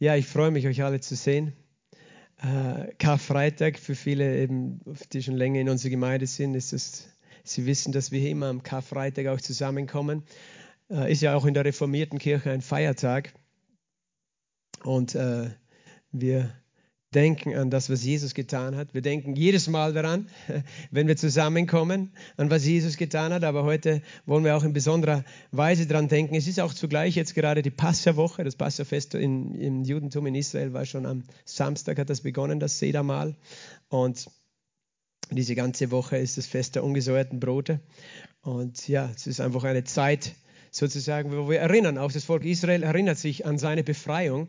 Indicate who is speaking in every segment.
Speaker 1: Ja, ich freue mich, euch alle zu sehen. Äh, Karfreitag, für viele, eben, die schon länger in unserer Gemeinde sind, ist es, sie wissen, dass wir immer am Karfreitag auch zusammenkommen. Äh, ist ja auch in der reformierten Kirche ein Feiertag. Und äh, wir denken an das, was Jesus getan hat. Wir denken jedes Mal daran, wenn wir zusammenkommen, an was Jesus getan hat. Aber heute wollen wir auch in besonderer Weise daran denken. Es ist auch zugleich jetzt gerade die Passawoche. Das Passafest im, im Judentum in Israel war schon am Samstag, hat das begonnen, das Sedermal. Und diese ganze Woche ist das Fest der ungesäuerten Brote. Und ja, es ist einfach eine Zeit, sozusagen, wo wir erinnern, auch das Volk Israel erinnert sich an seine Befreiung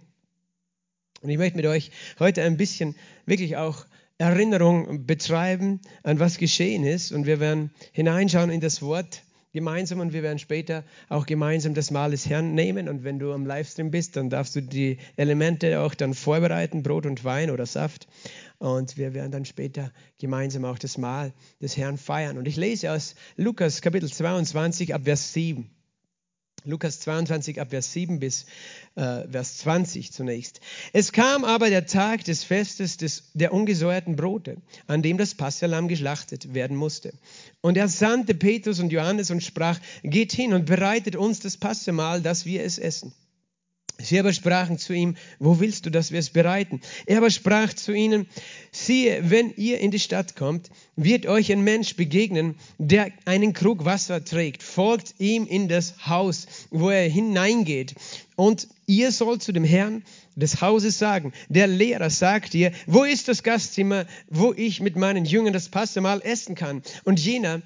Speaker 1: und ich möchte mit euch heute ein bisschen wirklich auch Erinnerung betreiben, an was geschehen ist. Und wir werden hineinschauen in das Wort gemeinsam und wir werden später auch gemeinsam das Mahl des Herrn nehmen. Und wenn du am Livestream bist, dann darfst du die Elemente auch dann vorbereiten, Brot und Wein oder Saft. Und wir werden dann später gemeinsam auch das Mahl des Herrn feiern. Und ich lese aus Lukas Kapitel 22 ab Vers 7. Lukas 22 ab Vers 7 bis äh, Vers 20 zunächst. Es kam aber der Tag des Festes des, der ungesäuerten Brote, an dem das Passalam geschlachtet werden musste. Und er sandte Petrus und Johannes und sprach, geht hin und bereitet uns das Passamahl, dass wir es essen. Sie aber sprachen zu ihm, wo willst du, dass wir es bereiten? Er aber sprach zu ihnen, siehe, wenn ihr in die Stadt kommt, wird euch ein Mensch begegnen, der einen Krug Wasser trägt. Folgt ihm in das Haus, wo er hineingeht. Und ihr sollt zu dem Herrn des Hauses sagen, der Lehrer sagt dir, wo ist das Gastzimmer, wo ich mit meinen Jüngern das Passamal essen kann? Und jener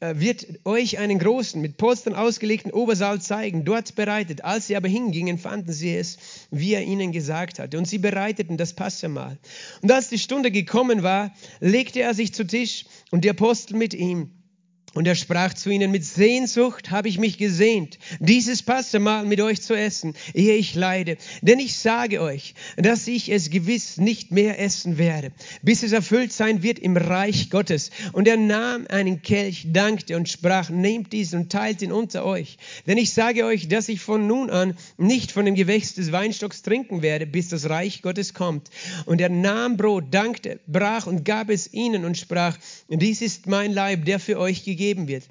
Speaker 1: wird euch einen großen, mit Polstern ausgelegten Obersaal zeigen, dort bereitet. Als sie aber hingingen, fanden sie es, wie er ihnen gesagt hatte. Und sie bereiteten das Passamahl. Und als die Stunde gekommen war, legte er sich zu Tisch und die Apostel mit ihm. Und er sprach zu ihnen, mit Sehnsucht habe ich mich gesehnt, dieses Passamal mit euch zu essen, ehe ich leide. Denn ich sage euch, dass ich es gewiss nicht mehr essen werde, bis es erfüllt sein wird im Reich Gottes. Und er nahm einen Kelch, dankte und sprach, nehmt diesen und teilt ihn unter euch. Denn ich sage euch, dass ich von nun an nicht von dem Gewächs des Weinstocks trinken werde, bis das Reich Gottes kommt. Und er nahm Brot, dankte, brach und gab es ihnen und sprach, dies ist mein Leib, der für euch gegeben geben wird.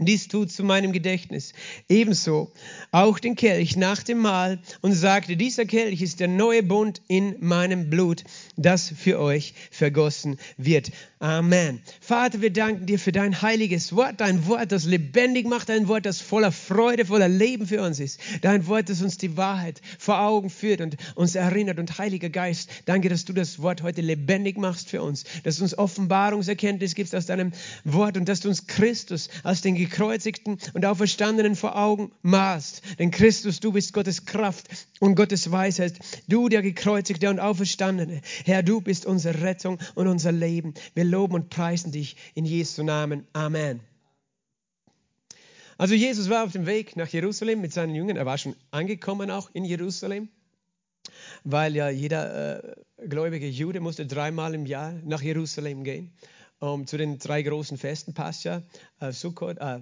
Speaker 1: Dies tut zu meinem Gedächtnis. Ebenso auch den Kelch nach dem Mahl und sagte, dieser Kelch ist der neue Bund in meinem Blut, das für euch vergossen wird. Amen. Vater, wir danken dir für dein heiliges Wort, dein Wort, das lebendig macht, dein Wort, das voller Freude, voller Leben für uns ist. Dein Wort, das uns die Wahrheit vor Augen führt und uns erinnert. Und Heiliger Geist, danke, dass du das Wort heute lebendig machst für uns, dass du uns Offenbarungserkenntnis gibst aus deinem Wort und dass du uns Christus als den gekreuzigten und auferstandenen vor Augen malst. Denn Christus, du bist Gottes Kraft und Gottes Weisheit. Du, der gekreuzigte und auferstandene. Herr, du bist unsere Rettung und unser Leben. Wir loben und preisen dich in Jesu Namen. Amen. Also Jesus war auf dem Weg nach Jerusalem mit seinen Jüngern. Er war schon angekommen auch in Jerusalem, weil ja jeder äh, gläubige Jude musste dreimal im Jahr nach Jerusalem gehen, um zu den drei großen Festen, Pascha, äh, Sukkot äh,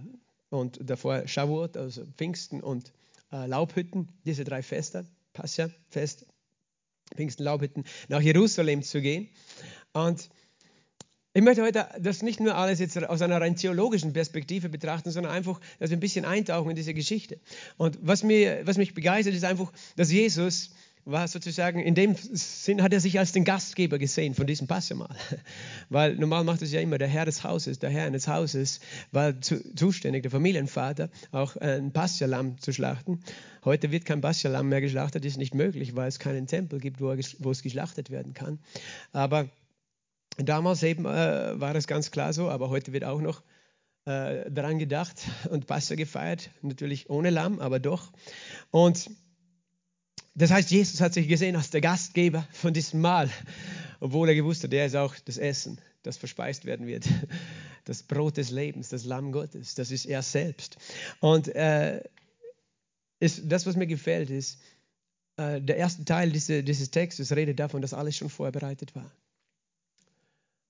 Speaker 1: und davor Shavuot, also Pfingsten und äh, Laubhütten, diese drei Feste, Pascha, Fest, Pfingsten, Laubhütten, nach Jerusalem zu gehen. Und ich möchte heute das nicht nur alles jetzt aus einer rein theologischen Perspektive betrachten, sondern einfach, dass wir ein bisschen eintauchen in diese Geschichte. Und was, mir, was mich begeistert, ist einfach, dass Jesus war sozusagen, in dem Sinn hat er sich als den Gastgeber gesehen von diesem Passamal. Weil normal macht es ja immer der Herr des Hauses, der Herr eines Hauses war zu, zuständig, der Familienvater, auch ein Passalam zu schlachten. Heute wird kein Passalam mehr geschlachtet, ist nicht möglich, weil es keinen Tempel gibt, wo, er, wo es geschlachtet werden kann. Aber Damals eben äh, war das ganz klar so, aber heute wird auch noch äh, daran gedacht und Passa gefeiert, natürlich ohne Lamm, aber doch. Und das heißt, Jesus hat sich gesehen als der Gastgeber von diesem Mahl, obwohl er gewusst hat, er ist auch das Essen, das verspeist werden wird. Das Brot des Lebens, das Lamm Gottes, das ist er selbst. Und äh, ist, das, was mir gefällt, ist, äh, der erste Teil dieses, dieses Textes redet davon, dass alles schon vorbereitet war.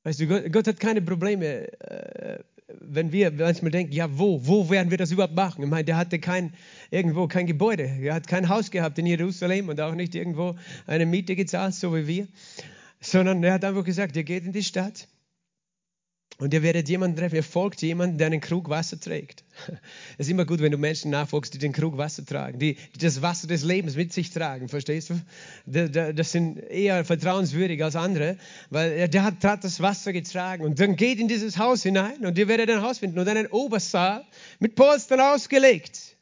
Speaker 1: Weißt du, Gott, Gott hat keine Probleme, äh, wenn wir manchmal denken, ja, wo, wo werden wir das überhaupt machen? Ich meine, der hatte kein, irgendwo kein Gebäude, er hat kein Haus gehabt in Jerusalem und auch nicht irgendwo eine Miete gezahlt, so wie wir, sondern er hat einfach gesagt, ihr geht in die Stadt und ihr werdet jemanden treffen, ihr folgt jemanden, der einen Krug Wasser trägt. Es ist immer gut, wenn du Menschen nachfolgst, die den Krug Wasser tragen, die, die das Wasser des Lebens mit sich tragen, verstehst du? Das sind eher vertrauenswürdig als andere, weil der hat, hat das Wasser getragen und dann geht in dieses Haus hinein und ihr werdet ein Haus finden und einen Obersaal mit Polstern ausgelegt.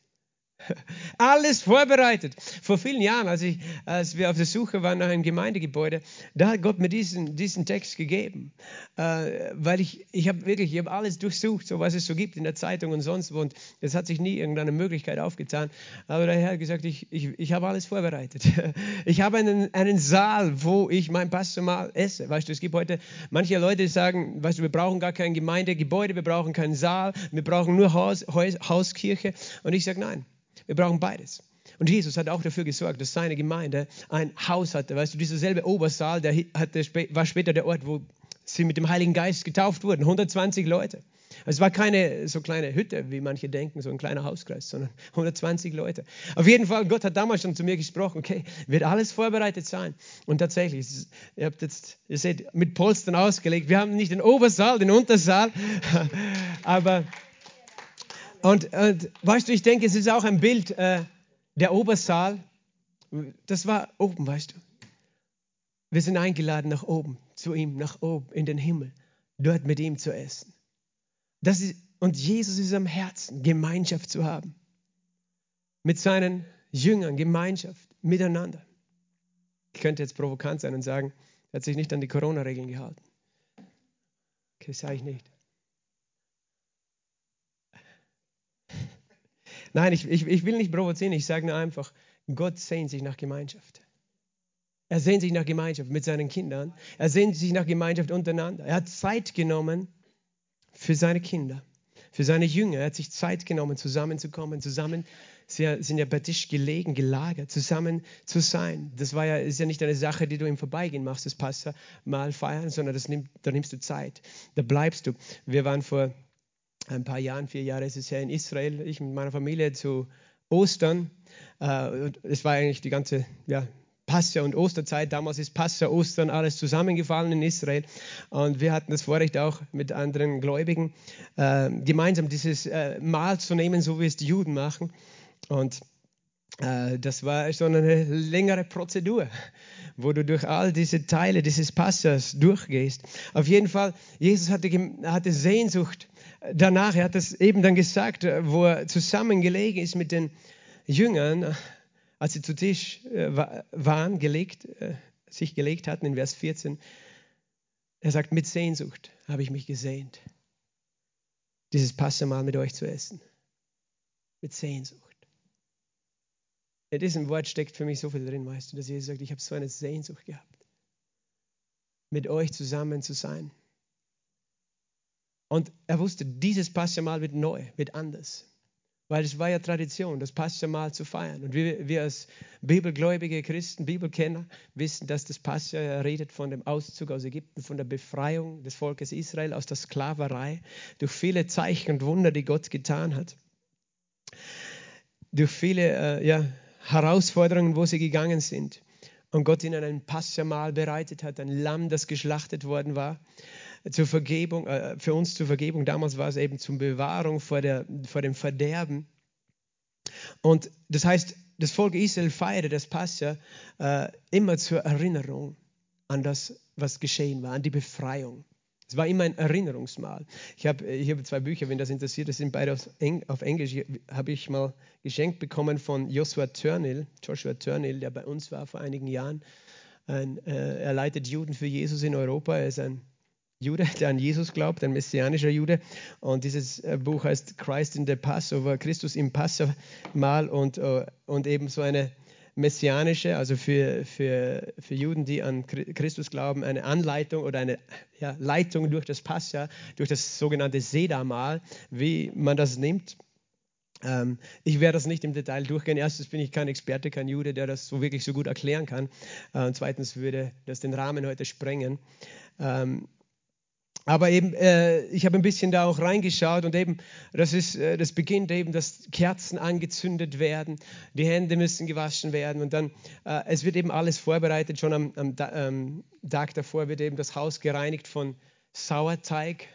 Speaker 1: Alles vorbereitet. Vor vielen Jahren, als, ich, als wir auf der Suche waren nach einem Gemeindegebäude, da hat Gott mir diesen, diesen Text gegeben. Äh, weil ich, ich habe wirklich, ich habe alles durchsucht, so was es so gibt in der Zeitung und sonst wo. Und es hat sich nie irgendeine Möglichkeit aufgetan. Aber der Herr hat gesagt, ich, ich, ich habe alles vorbereitet. Ich habe einen, einen Saal, wo ich mein Pastor mal esse. Weißt du, es gibt heute manche Leute, die sagen, weißt du, wir brauchen gar kein Gemeindegebäude, wir brauchen keinen Saal, wir brauchen nur Haus, Haus Hauskirche. Und ich sage, nein. Wir brauchen beides. Und Jesus hat auch dafür gesorgt, dass seine Gemeinde ein Haus hatte. Weißt du, dieser selbe Obersaal, der hatte, war später der Ort, wo sie mit dem Heiligen Geist getauft wurden. 120 Leute. Es war keine so kleine Hütte, wie manche denken, so ein kleiner Hauskreis, sondern 120 Leute. Auf jeden Fall, Gott hat damals schon zu mir gesprochen, okay, wird alles vorbereitet sein. Und tatsächlich, ihr habt jetzt, ihr seht, mit Polstern ausgelegt. Wir haben nicht den Obersaal, den Untersaal, aber und, und, weißt du, ich denke, es ist auch ein Bild, äh, der Obersaal, das war oben, weißt du. Wir sind eingeladen nach oben, zu ihm, nach oben, in den Himmel, dort mit ihm zu essen. Das ist, und Jesus ist am Herzen, Gemeinschaft zu haben. Mit seinen Jüngern, Gemeinschaft, miteinander. Ich könnte jetzt provokant sein und sagen, er hat sich nicht an die Corona-Regeln gehalten. Okay, sage ich nicht. Nein, ich, ich, ich will nicht provozieren, ich sage nur einfach, Gott sehnt sich nach Gemeinschaft. Er sehnt sich nach Gemeinschaft mit seinen Kindern. Er sehnt sich nach Gemeinschaft untereinander. Er hat Zeit genommen für seine Kinder, für seine Jünger. Er hat sich Zeit genommen, zusammenzukommen, zusammen. Sie sind ja bei Tisch gelegen, gelagert, zusammen zu sein. Das war ja, ist ja nicht eine Sache, die du im Vorbeigehen machst, das Passa mal feiern, sondern das nimmt, da nimmst du Zeit. Da bleibst du. Wir waren vor ein paar Jahren, vier Jahre ist es her in Israel, ich mit meiner Familie zu Ostern. Äh, es war eigentlich die ganze ja, Pascha und Osterzeit. Damals ist Pascha, Ostern, alles zusammengefallen in Israel. Und wir hatten das Vorrecht auch mit anderen Gläubigen äh, gemeinsam dieses äh, Mahl zu nehmen, so wie es die Juden machen. Und das war schon eine längere Prozedur, wo du durch all diese Teile dieses Passers durchgehst. Auf jeden Fall, Jesus hatte, hatte Sehnsucht danach, er hat es eben dann gesagt, äh, wo er zusammengelegen ist mit den Jüngern, äh, als sie zu Tisch äh, waren, gelegt, sich gelegt hatten, in Vers 14. Er sagt, mit Sehnsucht habe ich mich gesehnt, dieses Passamal mit euch zu essen. Mit Sehnsucht. In diesem Wort steckt für mich so viel drin, weißt du, dass Jesus sagt, ich habe so eine Sehnsucht gehabt, mit euch zusammen zu sein. Und er wusste, dieses Paschamal wird neu, wird anders. Weil es war ja Tradition, das Paschamal zu feiern. Und wir, wir als bibelgläubige Christen, Bibelkenner, wissen, dass das Pascha redet von dem Auszug aus Ägypten, von der Befreiung des Volkes Israel aus der Sklaverei, durch viele Zeichen und Wunder, die Gott getan hat. Durch viele äh, ja, Herausforderungen, wo sie gegangen sind. Und Gott ihnen ein Paschamal bereitet hat, ein Lamm, das geschlachtet worden war zur Vergebung, äh, für uns zur Vergebung. Damals war es eben zur Bewahrung vor, der, vor dem Verderben. Und das heißt, das Volk Israel feierte das Pascha äh, immer zur Erinnerung an das, was geschehen war, an die Befreiung. Es war immer ein Erinnerungsmal. Ich habe ich hab zwei Bücher, wenn das interessiert, das sind beide auf, Eng, auf Englisch. Habe ich mal geschenkt bekommen von Joshua Turnill, Joshua Turnill, der bei uns war vor einigen Jahren. Ein, äh, er leitet Juden für Jesus in Europa. Er ist ein Jude, der an Jesus glaubt, ein messianischer Jude. Und dieses äh, Buch heißt Christ in the Passover, Christus im Passamal und, äh, und eben so eine messianische, also für, für, für Juden, die an Christus glauben, eine Anleitung oder eine ja, Leitung durch das Passa, durch das sogenannte Sedamal, wie man das nimmt. Ähm, ich werde das nicht im Detail durchgehen. Erstens bin ich kein Experte, kein Jude, der das so wirklich so gut erklären kann. Äh, und zweitens würde das den Rahmen heute sprengen. Ähm, aber eben, äh, ich habe ein bisschen da auch reingeschaut und eben, das, ist, äh, das beginnt eben, dass Kerzen angezündet werden, die Hände müssen gewaschen werden und dann, äh, es wird eben alles vorbereitet, schon am, am ähm, Tag davor wird eben das Haus gereinigt von Sauerteig.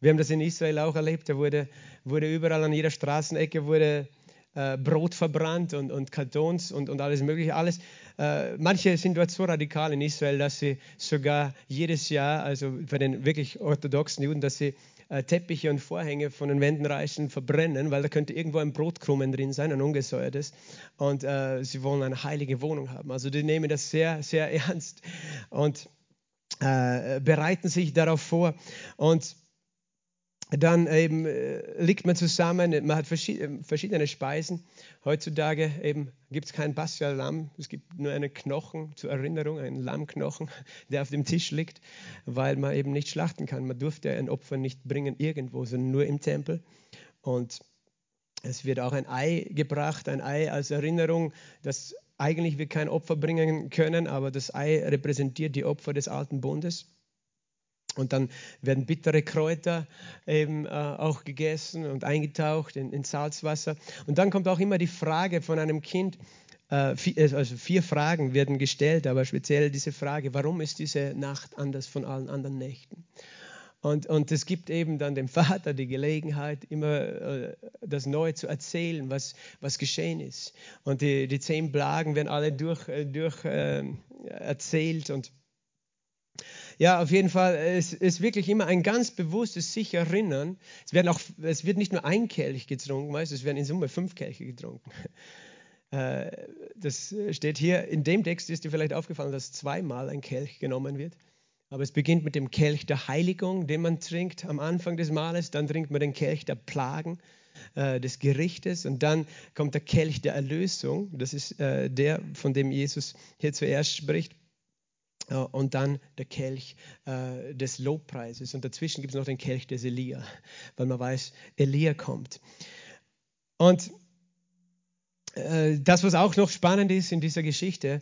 Speaker 1: Wir haben das in Israel auch erlebt, da wurde, wurde überall an jeder Straßenecke wurde äh, Brot verbrannt und, und Kartons und, und alles mögliche, alles äh, manche sind dort so radikal in Israel, dass sie sogar jedes Jahr, also bei den wirklich orthodoxen Juden, dass sie äh, Teppiche und Vorhänge von den Wänden reißen, verbrennen, weil da könnte irgendwo ein Brotkrumen drin sein, ein ungesäuertes. Und äh, sie wollen eine heilige Wohnung haben. Also die nehmen das sehr, sehr ernst und äh, bereiten sich darauf vor. Und dann eben äh, liegt man zusammen, man hat verschiedene Speisen. Heutzutage eben gibt es kein Pascha-Lamm, es gibt nur einen Knochen zur Erinnerung, einen Lammknochen, der auf dem Tisch liegt, weil man eben nicht schlachten kann. Man durfte ein Opfer nicht bringen irgendwo, sondern nur im Tempel. Und es wird auch ein Ei gebracht, ein Ei als Erinnerung, dass eigentlich wir kein Opfer bringen können, aber das Ei repräsentiert die Opfer des alten Bundes. Und dann werden bittere Kräuter eben äh, auch gegessen und eingetaucht in, in, Salzwasser. Und dann kommt auch immer die Frage von einem Kind, äh, vier, äh, also vier Fragen werden gestellt, aber speziell diese Frage, warum ist diese Nacht anders von allen anderen Nächten? Und, und es gibt eben dann dem Vater die Gelegenheit, immer äh, das Neue zu erzählen, was, was geschehen ist. Und die, die zehn Plagen werden alle durch, äh, durch äh, erzählt und ja, auf jeden Fall, es ist wirklich immer ein ganz bewusstes sich erinnern. Es, werden auch, es wird nicht nur ein Kelch getrunken, weißt, es werden in Summe fünf Kelche getrunken. Äh, das steht hier, in dem Text ist dir vielleicht aufgefallen, dass zweimal ein Kelch genommen wird. Aber es beginnt mit dem Kelch der Heiligung, den man trinkt am Anfang des Mahles. Dann trinkt man den Kelch der Plagen, äh, des Gerichtes. Und dann kommt der Kelch der Erlösung. Das ist äh, der, von dem Jesus hier zuerst spricht. Äh, und dann der Kelch äh, des Lobpreises. Und dazwischen gibt es noch den Kelch des Elia, weil man weiß, Elia kommt. Und äh, das, was auch noch spannend ist in dieser Geschichte,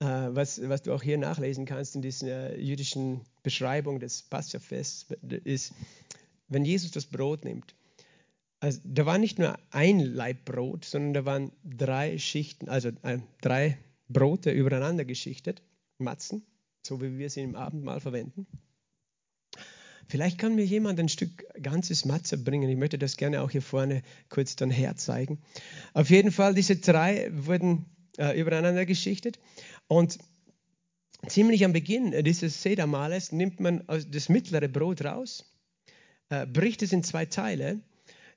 Speaker 1: äh, was, was du auch hier nachlesen kannst in dieser äh, jüdischen Beschreibung des Passafests, ist, wenn Jesus das Brot nimmt, also da war nicht nur ein Laib Brot, sondern da waren drei Schichten, also äh, drei Brote übereinander geschichtet, Matzen so wie wir sie im Abendmahl verwenden. Vielleicht kann mir jemand ein Stück ganzes Matze bringen. Ich möchte das gerne auch hier vorne kurz dann herzeigen. Auf jeden Fall, diese drei wurden äh, übereinander geschichtet. Und ziemlich am Beginn dieses Sedermahles nimmt man das mittlere Brot raus, äh, bricht es in zwei Teile.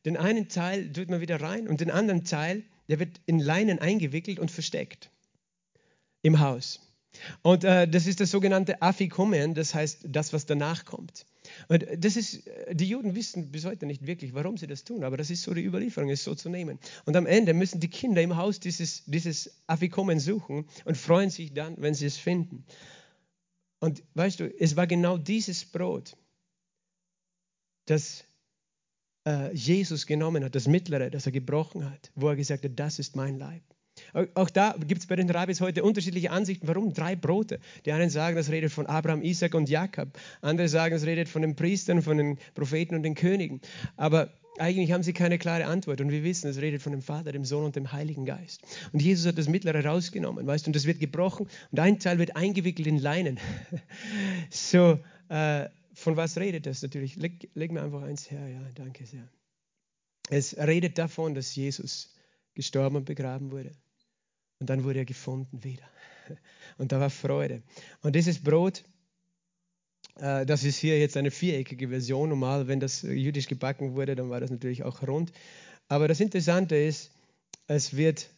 Speaker 1: Den einen Teil tut man wieder rein und den anderen Teil, der wird in Leinen eingewickelt und versteckt im Haus. Und äh, das ist das sogenannte Afikomen, das heißt das, was danach kommt. Und das ist, die Juden wissen bis heute nicht wirklich, warum sie das tun, aber das ist so die Überlieferung, ist so zu nehmen. Und am Ende müssen die Kinder im Haus dieses, dieses Afikomen suchen und freuen sich dann, wenn sie es finden. Und weißt du, es war genau dieses Brot, das äh, Jesus genommen hat, das mittlere, das er gebrochen hat, wo er gesagt hat, das ist mein Leib. Auch da gibt es bei den Rabbis heute unterschiedliche Ansichten. Warum drei Brote? Die einen sagen, das redet von Abraham, Isaac und Jakob. Andere sagen, es redet von den Priestern, von den Propheten und den Königen. Aber eigentlich haben sie keine klare Antwort. Und wir wissen, es redet von dem Vater, dem Sohn und dem Heiligen Geist. Und Jesus hat das Mittlere rausgenommen, weißt du, und das wird gebrochen und ein Teil wird eingewickelt in Leinen. so, äh, von was redet das natürlich? Leg, leg mir einfach eins her, ja, danke sehr. Es redet davon, dass Jesus gestorben und begraben wurde. Und dann wurde er gefunden wieder. Und da war Freude. Und dieses Brot, äh, das ist hier jetzt eine viereckige Version. Normal, wenn das jüdisch gebacken wurde, dann war das natürlich auch rund. Aber das Interessante ist, es wird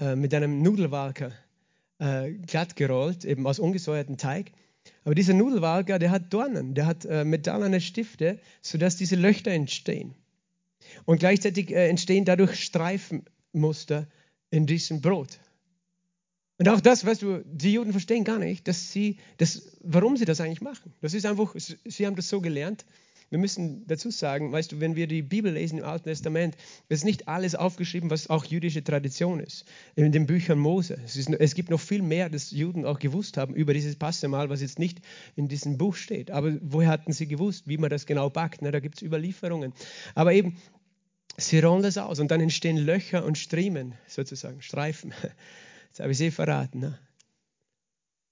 Speaker 1: äh, mit einem Nudelwalker äh, glatt gerollt, eben aus ungesäuertem Teig. Aber dieser Nudelwalker, der hat Dornen, der hat metallene Stifte, sodass diese Löcher entstehen. Und gleichzeitig entstehen dadurch Streifenmuster in diesem Brot. Und auch das, weißt du, die Juden verstehen gar nicht, dass sie, das, warum sie das eigentlich machen. Das ist einfach, sie haben das so gelernt. wir müssen dazu sagen, weißt du, wenn wir die Bibel lesen im Alten Testament, ist nicht alles aufgeschrieben, was auch jüdische Tradition ist. In den Büchern Mose. Es, ist, es gibt noch viel mehr, das Juden auch gewusst haben über dieses Passamal, was jetzt nicht in diesem Buch steht. Aber woher hatten sie gewusst, wie man das genau backt? Ne? Da gibt es Überlieferungen. Aber eben, sie rollen das aus und dann entstehen Löcher und Striemen, sozusagen, Streifen. Das habe ich sie verraten. Ne?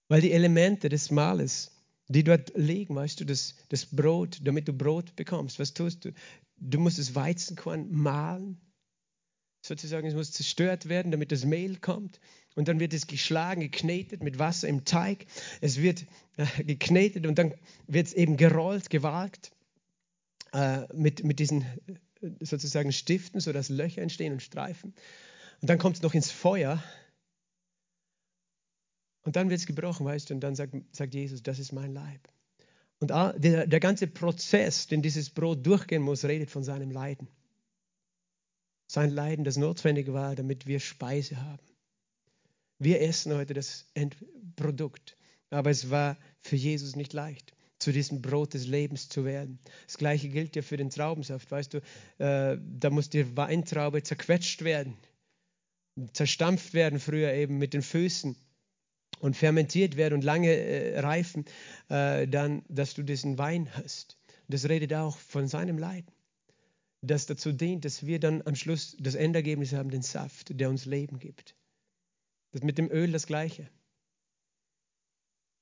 Speaker 1: Weil die Elemente des Mahles, die dort liegen, weißt du, das, das Brot, damit du Brot bekommst, was tust du? Du musst das Weizenkorn mahlen, sozusagen, es muss zerstört werden, damit das Mehl kommt. Und dann wird es geschlagen, geknetet mit Wasser im Teig. Es wird äh, geknetet und dann wird es eben gerollt, gewagt äh, mit, mit diesen äh, sozusagen Stiften, sodass Löcher entstehen und Streifen. Und dann kommt es noch ins Feuer und dann wird es gebrochen, weißt du, und dann sagt, sagt Jesus, das ist mein Leib. Und der, der ganze Prozess, den dieses Brot durchgehen muss, redet von seinem Leiden. Sein Leiden, das notwendig war, damit wir Speise haben. Wir essen heute das Endprodukt, aber es war für Jesus nicht leicht, zu diesem Brot des Lebens zu werden. Das gleiche gilt ja für den Traubensaft, weißt du, äh, da muss die Weintraube zerquetscht werden, zerstampft werden, früher eben mit den Füßen und fermentiert werden und lange äh, reifen, äh, dann, dass du diesen Wein hast. Das redet auch von seinem Leid, das dazu dient, dass wir dann am Schluss das Endergebnis haben, den Saft, der uns Leben gibt. Das mit dem Öl das Gleiche.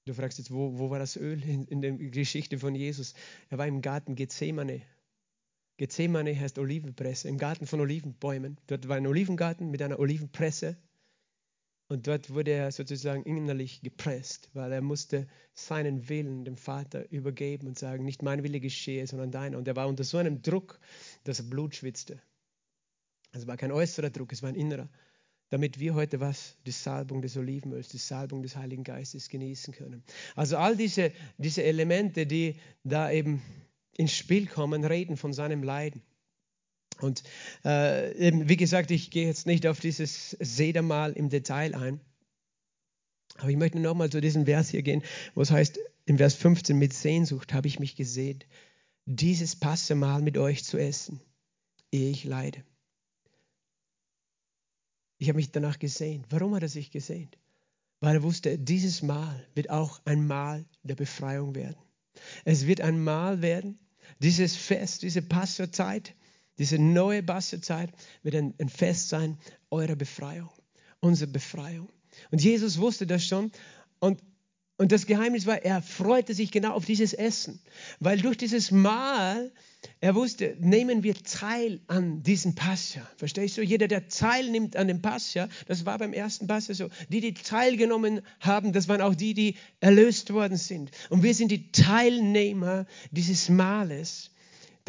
Speaker 1: Du fragst jetzt, wo, wo war das Öl in, in der Geschichte von Jesus? Er war im Garten Gethsemane. Gethsemane heißt Olivenpresse, im Garten von Olivenbäumen. Dort war ein Olivengarten mit einer Olivenpresse und dort wurde er sozusagen innerlich gepresst, weil er musste seinen Willen dem Vater übergeben und sagen, nicht mein Wille geschehe, sondern deiner. Und er war unter so einem Druck, dass er Blut schwitzte. Es war kein äußerer Druck, es war ein innerer. Damit wir heute was? Die Salbung des Olivenöls, die Salbung des Heiligen Geistes genießen können. Also all diese, diese Elemente, die da eben ins Spiel kommen, reden von seinem Leiden. Und äh, eben, wie gesagt, ich gehe jetzt nicht auf dieses Sedermal im Detail ein. Aber ich möchte nochmal zu diesem Vers hier gehen, wo es heißt, im Vers 15, mit Sehnsucht habe ich mich gesehen, dieses Passemal mit euch zu essen, ehe ich leide. Ich habe mich danach gesehnt. Warum hat er sich gesehnt? Weil er wusste, dieses Mal wird auch ein Mal der Befreiung werden. Es wird ein Mal werden, dieses Fest, diese Passorzeit, diese neue Bastezeit wird ein, ein Fest sein eurer Befreiung, unsere Befreiung. Und Jesus wusste das schon und und das Geheimnis war, er freute sich genau auf dieses Essen, weil durch dieses Mahl, er wusste, nehmen wir teil an diesem Pascha. Verstehst du? Jeder, der teilnimmt an dem Pascha, das war beim ersten Pascha so. Die, die teilgenommen haben, das waren auch die, die erlöst worden sind. Und wir sind die Teilnehmer dieses Mahles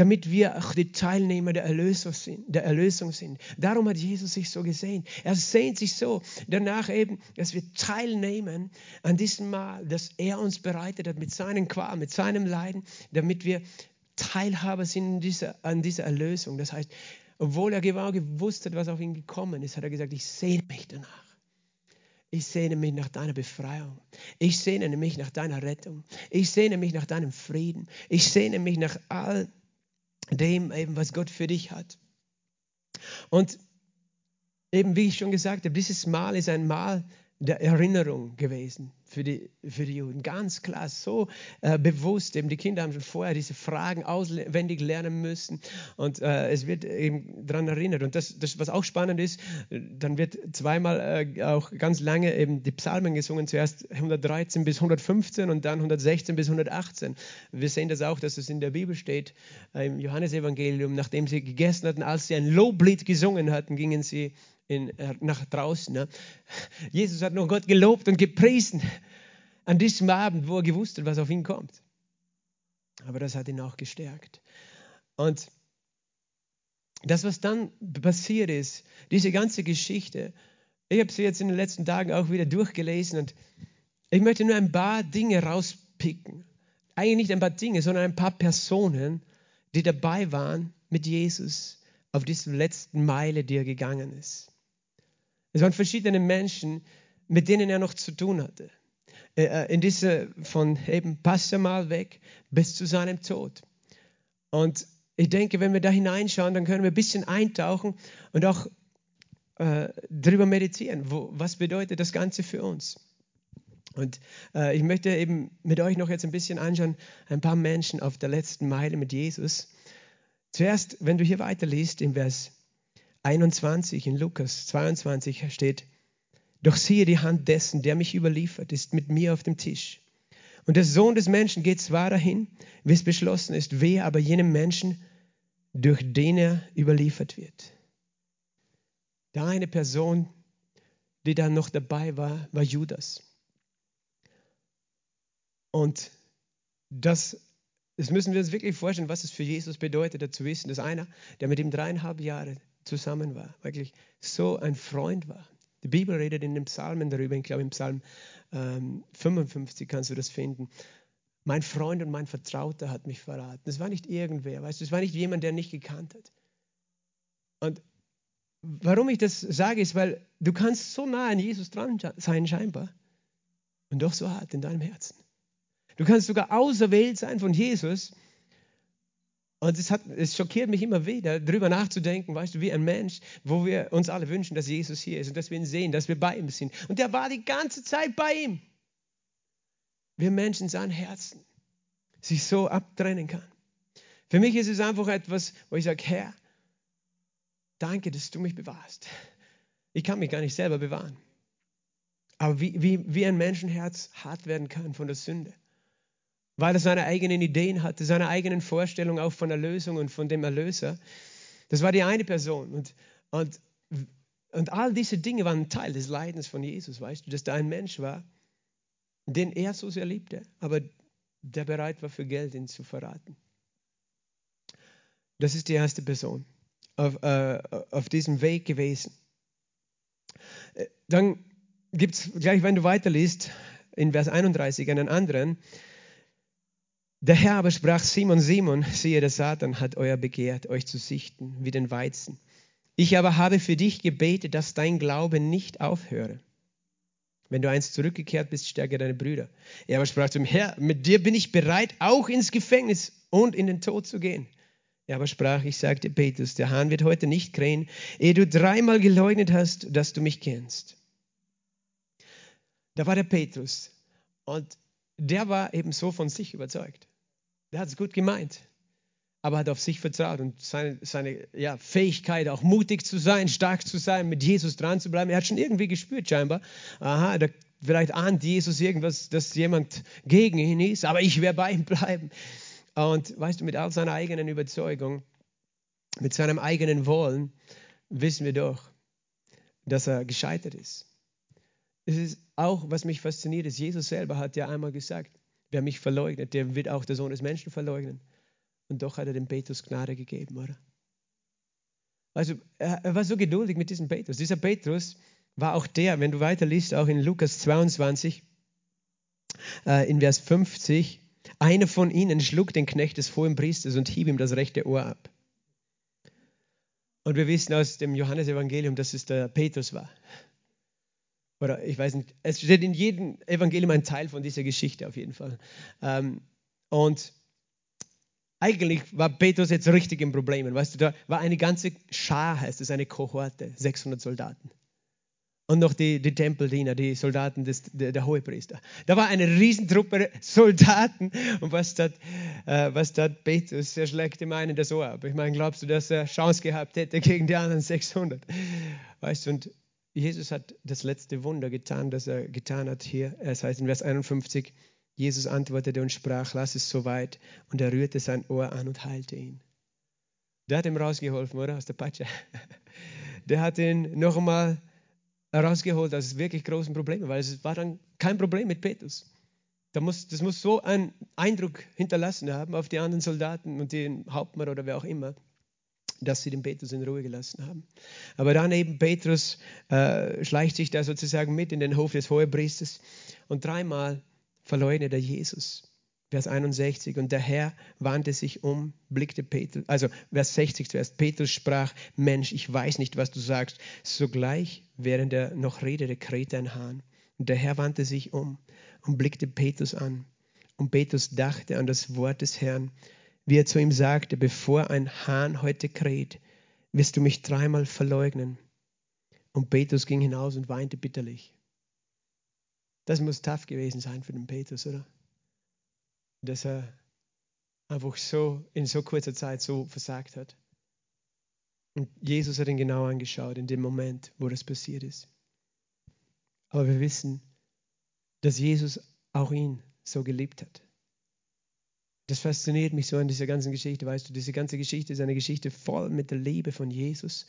Speaker 1: damit wir auch die Teilnehmer der Erlösung sind. Der Erlösung sind. Darum hat Jesus sich so gesehen. Er sehnt sich so danach eben, dass wir teilnehmen an diesem Mal, das er uns bereitet hat mit seinen Qualen, mit seinem Leiden, damit wir Teilhaber sind dieser, an dieser Erlösung. Das heißt, obwohl er genau gewusst hat, was auf ihn gekommen ist, hat er gesagt, ich sehne mich danach. Ich sehne mich nach deiner Befreiung. Ich sehne mich nach deiner Rettung. Ich sehne mich nach deinem Frieden. Ich sehne mich nach all dem eben, was Gott für dich hat. Und eben, wie ich schon gesagt habe, dieses Mal ist ein Mal der Erinnerung gewesen für die, für die Juden. Ganz klar, so äh, bewusst. Eben die Kinder haben schon vorher diese Fragen auswendig lernen müssen und äh, es wird eben daran erinnert. Und das, das, was auch spannend ist, dann wird zweimal äh, auch ganz lange eben die Psalmen gesungen, zuerst 113 bis 115 und dann 116 bis 118. Wir sehen das auch, dass es in der Bibel steht, äh, im Johannesevangelium, nachdem sie gegessen hatten, als sie ein Loblied gesungen hatten, gingen sie in, äh, nach draußen. Ne? Jesus hat noch Gott gelobt und gepriesen an diesem Abend, wo er gewusst hat, was auf ihn kommt. Aber das hat ihn auch gestärkt. Und das, was dann passiert ist, diese ganze Geschichte, ich habe sie jetzt in den letzten Tagen auch wieder durchgelesen und ich möchte nur ein paar Dinge rauspicken. Eigentlich nicht ein paar Dinge, sondern ein paar Personen, die dabei waren mit Jesus auf dieser letzten Meile, die er gegangen ist. Es waren verschiedene Menschen, mit denen er noch zu tun hatte. Äh, äh, in diese, von eben Passamal weg bis zu seinem Tod. Und ich denke, wenn wir da hineinschauen, dann können wir ein bisschen eintauchen und auch äh, darüber meditieren. Wo, was bedeutet das Ganze für uns? Und äh, ich möchte eben mit euch noch jetzt ein bisschen anschauen, ein paar Menschen auf der letzten Meile mit Jesus. Zuerst, wenn du hier weiterliest, im Vers 21 in Lukas 22 steht, doch siehe die Hand dessen, der mich überliefert, ist mit mir auf dem Tisch. Und der Sohn des Menschen geht zwar dahin, wie es beschlossen ist, wehe aber jenem Menschen, durch den er überliefert wird. Der eine Person, die dann noch dabei war, war Judas. Und das, das müssen wir uns wirklich vorstellen, was es für Jesus bedeutet, zu wissen, dass einer, der mit ihm dreieinhalb Jahre zusammen war, wirklich so ein Freund war. Die Bibel redet in den Psalmen darüber, ich glaube im Psalm ähm, 55 kannst du das finden. Mein Freund und mein Vertrauter hat mich verraten. Das war nicht irgendwer, weißt du, es war nicht jemand, der nicht gekannt hat. Und warum ich das sage, ist, weil du kannst so nah an Jesus dran sein scheinbar und doch so hart in deinem Herzen. Du kannst sogar auserwählt sein von Jesus. Und es, hat, es schockiert mich immer wieder, darüber nachzudenken, weißt du, wie ein Mensch, wo wir uns alle wünschen, dass Jesus hier ist und dass wir ihn sehen, dass wir bei ihm sind. Und der war die ganze Zeit bei ihm. Wir Menschen sein Herzen sich so abtrennen kann. Für mich ist es einfach etwas, wo ich sage, Herr, danke, dass du mich bewahrst. Ich kann mich gar nicht selber bewahren. Aber wie, wie, wie ein Menschenherz hart werden kann von der Sünde weil er seine eigenen Ideen hatte, seine eigenen Vorstellungen auch von der Lösung und von dem Erlöser. Das war die eine Person. Und, und, und all diese Dinge waren Teil des Leidens von Jesus, weißt du, dass da ein Mensch war, den er so sehr liebte, aber der bereit war, für Geld ihn zu verraten. Das ist die erste Person auf, äh, auf diesem Weg gewesen. Äh, dann gibt es gleich, wenn du weiterliest, in Vers 31 einen anderen, der Herr aber sprach, Simon, Simon, siehe, der Satan hat euer begehrt, euch zu sichten wie den Weizen. Ich aber habe für dich gebetet, dass dein Glaube nicht aufhöre. Wenn du einst zurückgekehrt bist, stärke deine Brüder. Er aber sprach zum Herr, mit dir bin ich bereit, auch ins Gefängnis und in den Tod zu gehen. Er aber sprach, ich sagte Petrus, der Hahn wird heute nicht krähen, ehe du dreimal geleugnet hast, dass du mich kennst. Da war der Petrus und der war eben so von sich überzeugt. Der hat es gut gemeint, aber hat auf sich vertraut und seine, seine ja, Fähigkeit, auch mutig zu sein, stark zu sein, mit Jesus dran zu bleiben. Er hat schon irgendwie gespürt, scheinbar. Aha, da, vielleicht ahnt Jesus irgendwas, dass jemand gegen ihn ist, aber ich werde bei ihm bleiben. Und weißt du, mit all seiner eigenen Überzeugung, mit seinem eigenen Wollen, wissen wir doch, dass er gescheitert ist. Es ist auch, was mich fasziniert, ist, Jesus selber hat ja einmal gesagt, Wer mich verleugnet, der wird auch der Sohn des Menschen verleugnen. Und doch hat er dem Petrus Gnade gegeben, oder? Also er war so geduldig mit diesem Petrus. Dieser Petrus war auch der, wenn du weiterliest, auch in Lukas 22, äh, in Vers 50, einer von ihnen schlug den Knecht des hohen Priesters und hieb ihm das rechte Ohr ab. Und wir wissen aus dem Johannesevangelium, dass es der Petrus war. Oder ich weiß nicht, es steht in jedem Evangelium ein Teil von dieser Geschichte auf jeden Fall. Ähm, und eigentlich war Petrus jetzt richtig im Problem. Weißt du, da war eine ganze Schar, heißt es, eine Kohorte, 600 Soldaten. Und noch die, die Tempeldiener, die Soldaten des, der, der Hohepriester. Da war eine Riesentruppe Soldaten. Und was tat, äh, was tat Petrus? Er schlägt dem einen das Ohr ab. Ich meine, glaubst du, dass er Chance gehabt hätte gegen die anderen 600? Weißt du, und Jesus hat das letzte Wunder getan, das er getan hat hier. Es heißt in Vers 51, Jesus antwortete und sprach, lass es soweit. Und er rührte sein Ohr an und heilte ihn. Der hat ihm rausgeholfen, oder? Aus der Patsche. Der hat ihn noch einmal rausgeholt aus wirklich großen Problemen, weil es war dann kein Problem mit Petrus. Das muss, das muss so einen Eindruck hinterlassen haben auf die anderen Soldaten und den Hauptmann oder wer auch immer dass sie den Petrus in Ruhe gelassen haben. Aber dann eben Petrus äh, schleicht sich da sozusagen mit in den Hof des Hohepriesters und dreimal verleugnet er Jesus. Vers 61, und der Herr wandte sich um, blickte Petrus, also Vers 60 zuerst, Petrus sprach, Mensch, ich weiß nicht, was du sagst. Sogleich, während er noch redete, krähte ein Hahn. Und der Herr wandte sich um und blickte Petrus an. Und Petrus dachte an das Wort des Herrn, wie er zu ihm sagte, bevor ein Hahn heute kräht, wirst du mich dreimal verleugnen. Und Petrus ging hinaus und weinte bitterlich. Das muss tough gewesen sein für den Petrus, oder? Dass er einfach so in so kurzer Zeit so versagt hat. Und Jesus hat ihn genau angeschaut in dem Moment, wo das passiert ist. Aber wir wissen, dass Jesus auch ihn so geliebt hat. Das fasziniert mich so an dieser ganzen Geschichte. Weißt du, diese ganze Geschichte ist eine Geschichte voll mit der Liebe von Jesus,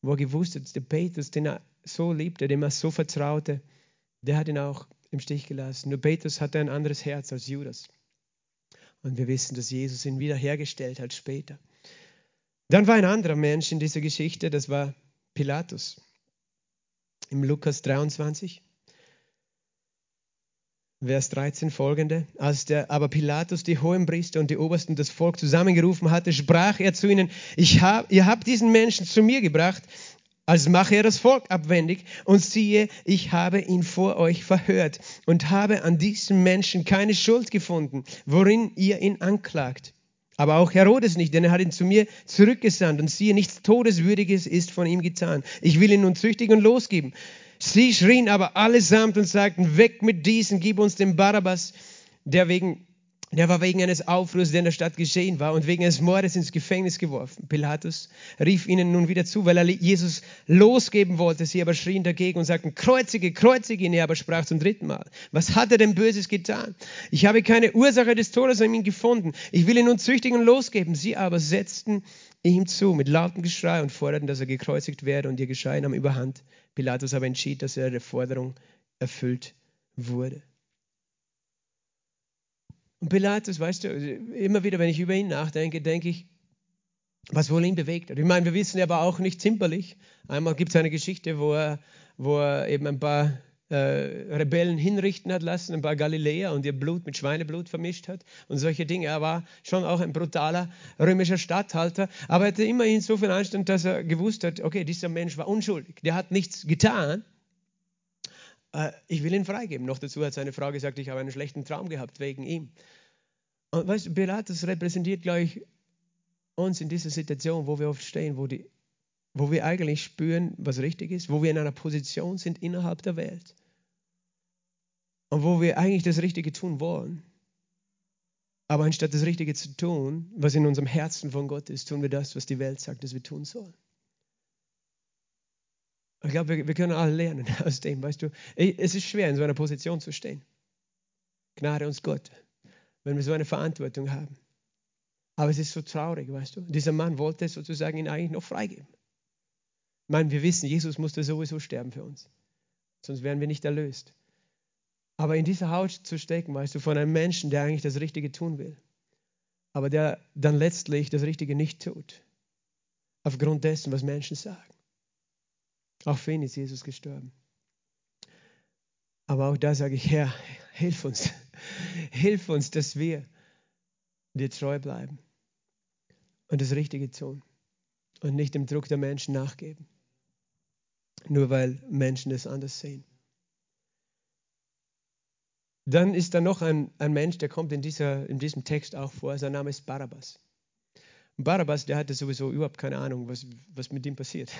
Speaker 1: wo er gewusst hat, der Petrus, den er so liebte, dem er so vertraute, der hat ihn auch im Stich gelassen. Nur Petrus hatte ein anderes Herz als Judas. Und wir wissen, dass Jesus ihn wiederhergestellt hat später. Dann war ein anderer Mensch in dieser Geschichte, das war Pilatus. Im Lukas 23, Vers 13 folgende. Als der aber Pilatus die Hohenpriester und die Obersten das Volk zusammengerufen hatte, sprach er zu ihnen, ich hab, ihr habt diesen Menschen zu mir gebracht, als mache er das Volk abwendig. Und siehe, ich habe ihn vor euch verhört und habe an diesem Menschen keine Schuld gefunden, worin ihr ihn anklagt. Aber auch Herodes nicht, denn er hat ihn zu mir zurückgesandt und siehe, nichts Todeswürdiges ist von ihm getan. Ich will ihn nun züchtigen und losgeben. Sie schrien aber allesamt und sagten, weg mit diesen, gib uns den Barabbas, der wegen der war wegen eines Aufruhrs, der in der Stadt geschehen war, und wegen eines Mordes ins Gefängnis geworfen. Pilatus rief ihnen nun wieder zu, weil er Jesus losgeben wollte. Sie aber schrien dagegen und sagten, kreuzige, kreuzige ihn. Er aber sprach zum dritten Mal, was hat er denn Böses getan? Ich habe keine Ursache des Todes an ihm gefunden. Ich will ihn nun züchtigen und losgeben. Sie aber setzten ihm zu mit lautem Geschrei und forderten, dass er gekreuzigt werde, und ihr Geschrei nahm überhand. Pilatus aber entschied, dass der Forderung erfüllt wurde. Und Pilatus, weißt du, immer wieder, wenn ich über ihn nachdenke, denke ich, was wohl ihn bewegt hat. Ich meine, wir wissen aber auch nicht zimperlich. Einmal gibt es eine Geschichte, wo er, wo er eben ein paar äh, Rebellen hinrichten hat lassen, ein paar Galiläer und ihr Blut mit Schweineblut vermischt hat und solche Dinge. Er war schon auch ein brutaler römischer Statthalter, aber er hatte immerhin so viel Anstand, dass er gewusst hat, okay, dieser Mensch war unschuldig, der hat nichts getan. Äh, ich will ihn freigeben. Noch dazu hat seine Frau gesagt, ich habe einen schlechten Traum gehabt wegen ihm. Und weißt du, Pilatus repräsentiert gleich uns in dieser Situation, wo wir oft stehen, wo die wo wir eigentlich spüren, was richtig ist, wo wir in einer Position sind innerhalb der Welt und wo wir eigentlich das Richtige tun wollen. Aber anstatt das Richtige zu tun, was in unserem Herzen von Gott ist, tun wir das, was die Welt sagt, dass wir tun sollen. Ich glaube, wir, wir können alle lernen aus dem, weißt du. Es ist schwer, in so einer Position zu stehen. Gnade uns Gott, wenn wir so eine Verantwortung haben. Aber es ist so traurig, weißt du. Dieser Mann wollte sozusagen ihn eigentlich noch freigeben. Ich meine, wir wissen, Jesus musste sowieso sterben für uns. Sonst wären wir nicht erlöst. Aber in dieser Haut zu stecken, weißt du, von einem Menschen, der eigentlich das Richtige tun will, aber der dann letztlich das Richtige nicht tut, aufgrund dessen, was Menschen sagen. Auch für ihn ist Jesus gestorben. Aber auch da sage ich, Herr, hilf uns. Hilf uns, dass wir dir treu bleiben und das Richtige tun und nicht dem Druck der Menschen nachgeben nur weil Menschen es anders sehen. Dann ist da noch ein, ein Mensch, der kommt in, dieser, in diesem Text auch vor. Sein Name ist Barabbas. Barabbas, der hatte sowieso überhaupt keine Ahnung, was, was mit ihm passiert.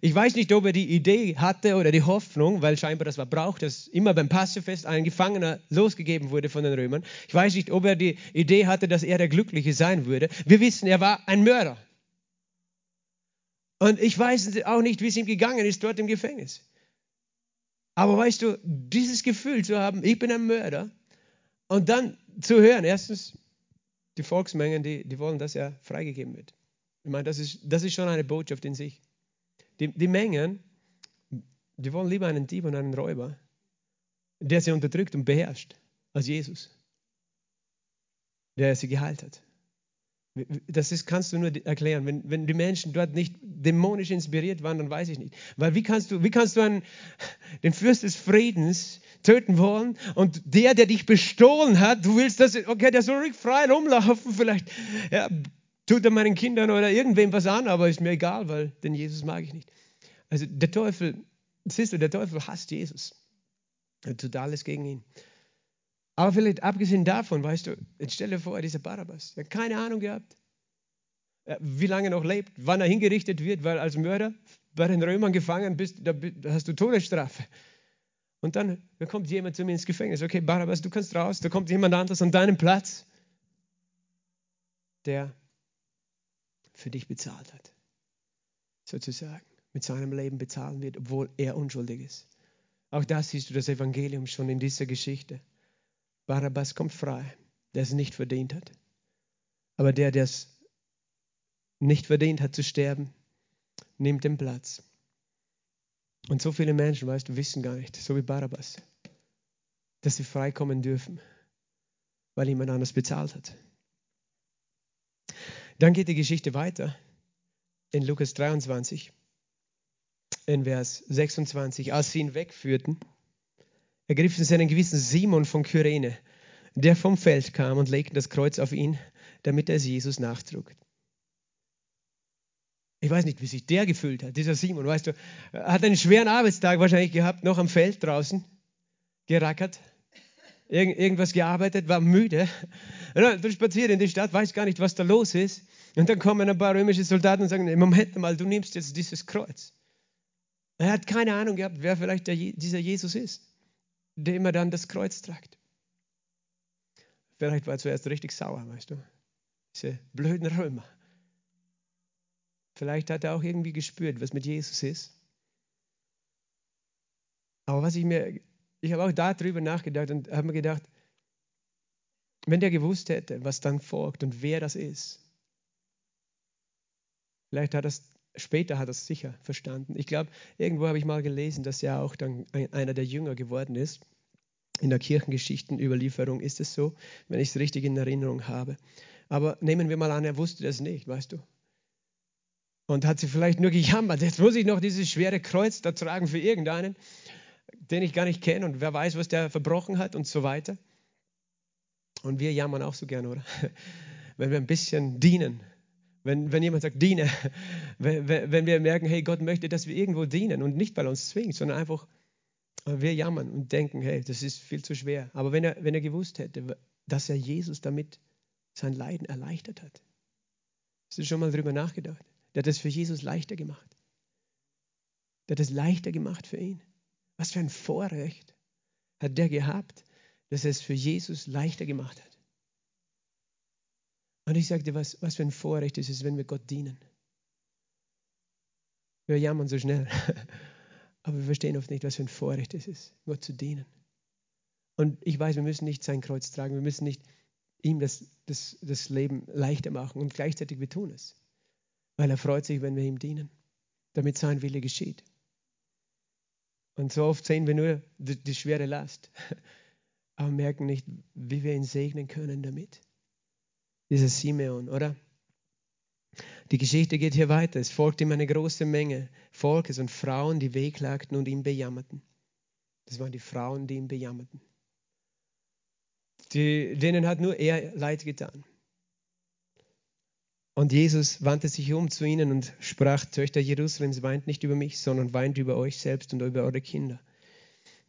Speaker 1: Ich weiß nicht, ob er die Idee hatte oder die Hoffnung, weil scheinbar das war Brauch, dass immer beim Passefest ein Gefangener losgegeben wurde von den Römern. Ich weiß nicht, ob er die Idee hatte, dass er der Glückliche sein würde. Wir wissen, er war ein Mörder. Und ich weiß auch nicht, wie es ihm gegangen ist dort im Gefängnis. Aber weißt du, dieses Gefühl zu haben, ich bin ein Mörder, und dann zu hören, erstens, die Volksmengen, die, die wollen, dass er freigegeben wird. Ich meine, das ist, das ist schon eine Botschaft in sich. Die, die Mengen, die wollen lieber einen Dieb und einen Räuber, der sie unterdrückt und beherrscht, als Jesus, der sie geheilt hat. Das ist, kannst du nur erklären. Wenn, wenn die Menschen dort nicht dämonisch inspiriert waren, dann weiß ich nicht. Weil wie kannst du, wie kannst du einen, den Fürst des Friedens töten wollen und der, der dich bestohlen hat, du willst, dass, okay, der soll frei rumlaufen, vielleicht ja, tut er meinen Kindern oder irgendwem was an, aber ist mir egal, weil den Jesus mag ich nicht. Also der Teufel, siehst du, der Teufel hasst Jesus. Er tut alles gegen ihn. Aber vielleicht abgesehen davon, weißt du, jetzt stell dir vor, dieser Barabbas, der hat keine Ahnung gehabt, wie lange er noch lebt, wann er hingerichtet wird, weil als Mörder bei den Römern gefangen bist, da hast du Todesstrafe. Und dann kommt jemand zu mir ins Gefängnis. Okay, Barabbas, du kannst raus. Da kommt jemand anderes an deinen Platz, der für dich bezahlt hat. Sozusagen. Mit seinem Leben bezahlen wird, obwohl er unschuldig ist. Auch das siehst du das Evangelium schon in dieser Geschichte. Barabbas kommt frei, der es nicht verdient hat. Aber der, der es nicht verdient hat zu sterben, nimmt den Platz. Und so viele Menschen, weißt du, wissen gar nicht, so wie Barabbas, dass sie freikommen dürfen, weil jemand anders bezahlt hat. Dann geht die Geschichte weiter in Lukas 23, in Vers 26. Als sie ihn wegführten, ergriffen sie einen gewissen Simon von Kyrene, der vom Feld kam und legten das Kreuz auf ihn, damit er es Jesus nachtrug. Ich weiß nicht, wie sich der gefühlt hat, dieser Simon, weißt du, hat einen schweren Arbeitstag wahrscheinlich gehabt, noch am Feld draußen, gerackert, irgend, irgendwas gearbeitet, war müde. Du spaziert in die Stadt, weiß gar nicht, was da los ist. Und dann kommen ein paar römische Soldaten und sagen, Moment mal, du nimmst jetzt dieses Kreuz. Er hat keine Ahnung gehabt, wer vielleicht der, dieser Jesus ist, dem er dann das Kreuz tragt. Vielleicht war er zuerst richtig sauer, weißt du. Diese blöden Römer. Vielleicht hat er auch irgendwie gespürt, was mit Jesus ist. Aber was ich mir, ich habe auch darüber nachgedacht und habe mir gedacht, wenn der gewusst hätte, was dann folgt und wer das ist, vielleicht hat das später hat er es sicher verstanden. Ich glaube, irgendwo habe ich mal gelesen, dass er auch dann einer der Jünger geworden ist. In der Kirchengeschichtenüberlieferung ist es so, wenn ich es richtig in Erinnerung habe. Aber nehmen wir mal an, er wusste das nicht, weißt du und hat sie vielleicht nur gejammert. Jetzt muss ich noch dieses schwere Kreuz da tragen für irgendeinen, den ich gar nicht kenne und wer weiß, was der verbrochen hat und so weiter. Und wir jammern auch so gern, oder? Wenn wir ein bisschen dienen. Wenn, wenn jemand sagt, diene. Wenn, wenn wir merken, hey, Gott möchte, dass wir irgendwo dienen und nicht, weil er uns zwingt, sondern einfach, wir jammern und denken, hey, das ist viel zu schwer. Aber wenn er, wenn er gewusst hätte, dass er Jesus damit sein Leiden erleichtert hat, hast du schon mal drüber nachgedacht? Der hat es für Jesus leichter gemacht. Der hat es leichter gemacht für ihn. Was für ein Vorrecht hat der gehabt, dass er es für Jesus leichter gemacht hat. Und ich sagte, was, was für ein Vorrecht ist es, wenn wir Gott dienen. Wir jammern so schnell, aber wir verstehen oft nicht, was für ein Vorrecht es ist, Gott zu dienen. Und ich weiß, wir müssen nicht sein Kreuz tragen, wir müssen nicht ihm das, das, das Leben leichter machen und gleichzeitig wir tun es weil er freut sich, wenn wir ihm dienen, damit sein Wille geschieht. Und so oft sehen wir nur die, die schwere Last, aber merken nicht, wie wir ihn segnen können damit. Dieser Simeon, oder? Die Geschichte geht hier weiter. Es folgt ihm eine große Menge Volkes und Frauen, die wehklagten und ihn bejammerten. Das waren die Frauen, die ihn bejammerten. Die, denen hat nur er Leid getan. Und Jesus wandte sich um zu ihnen und sprach, Töchter Jerusalems, weint nicht über mich, sondern weint über euch selbst und über eure Kinder.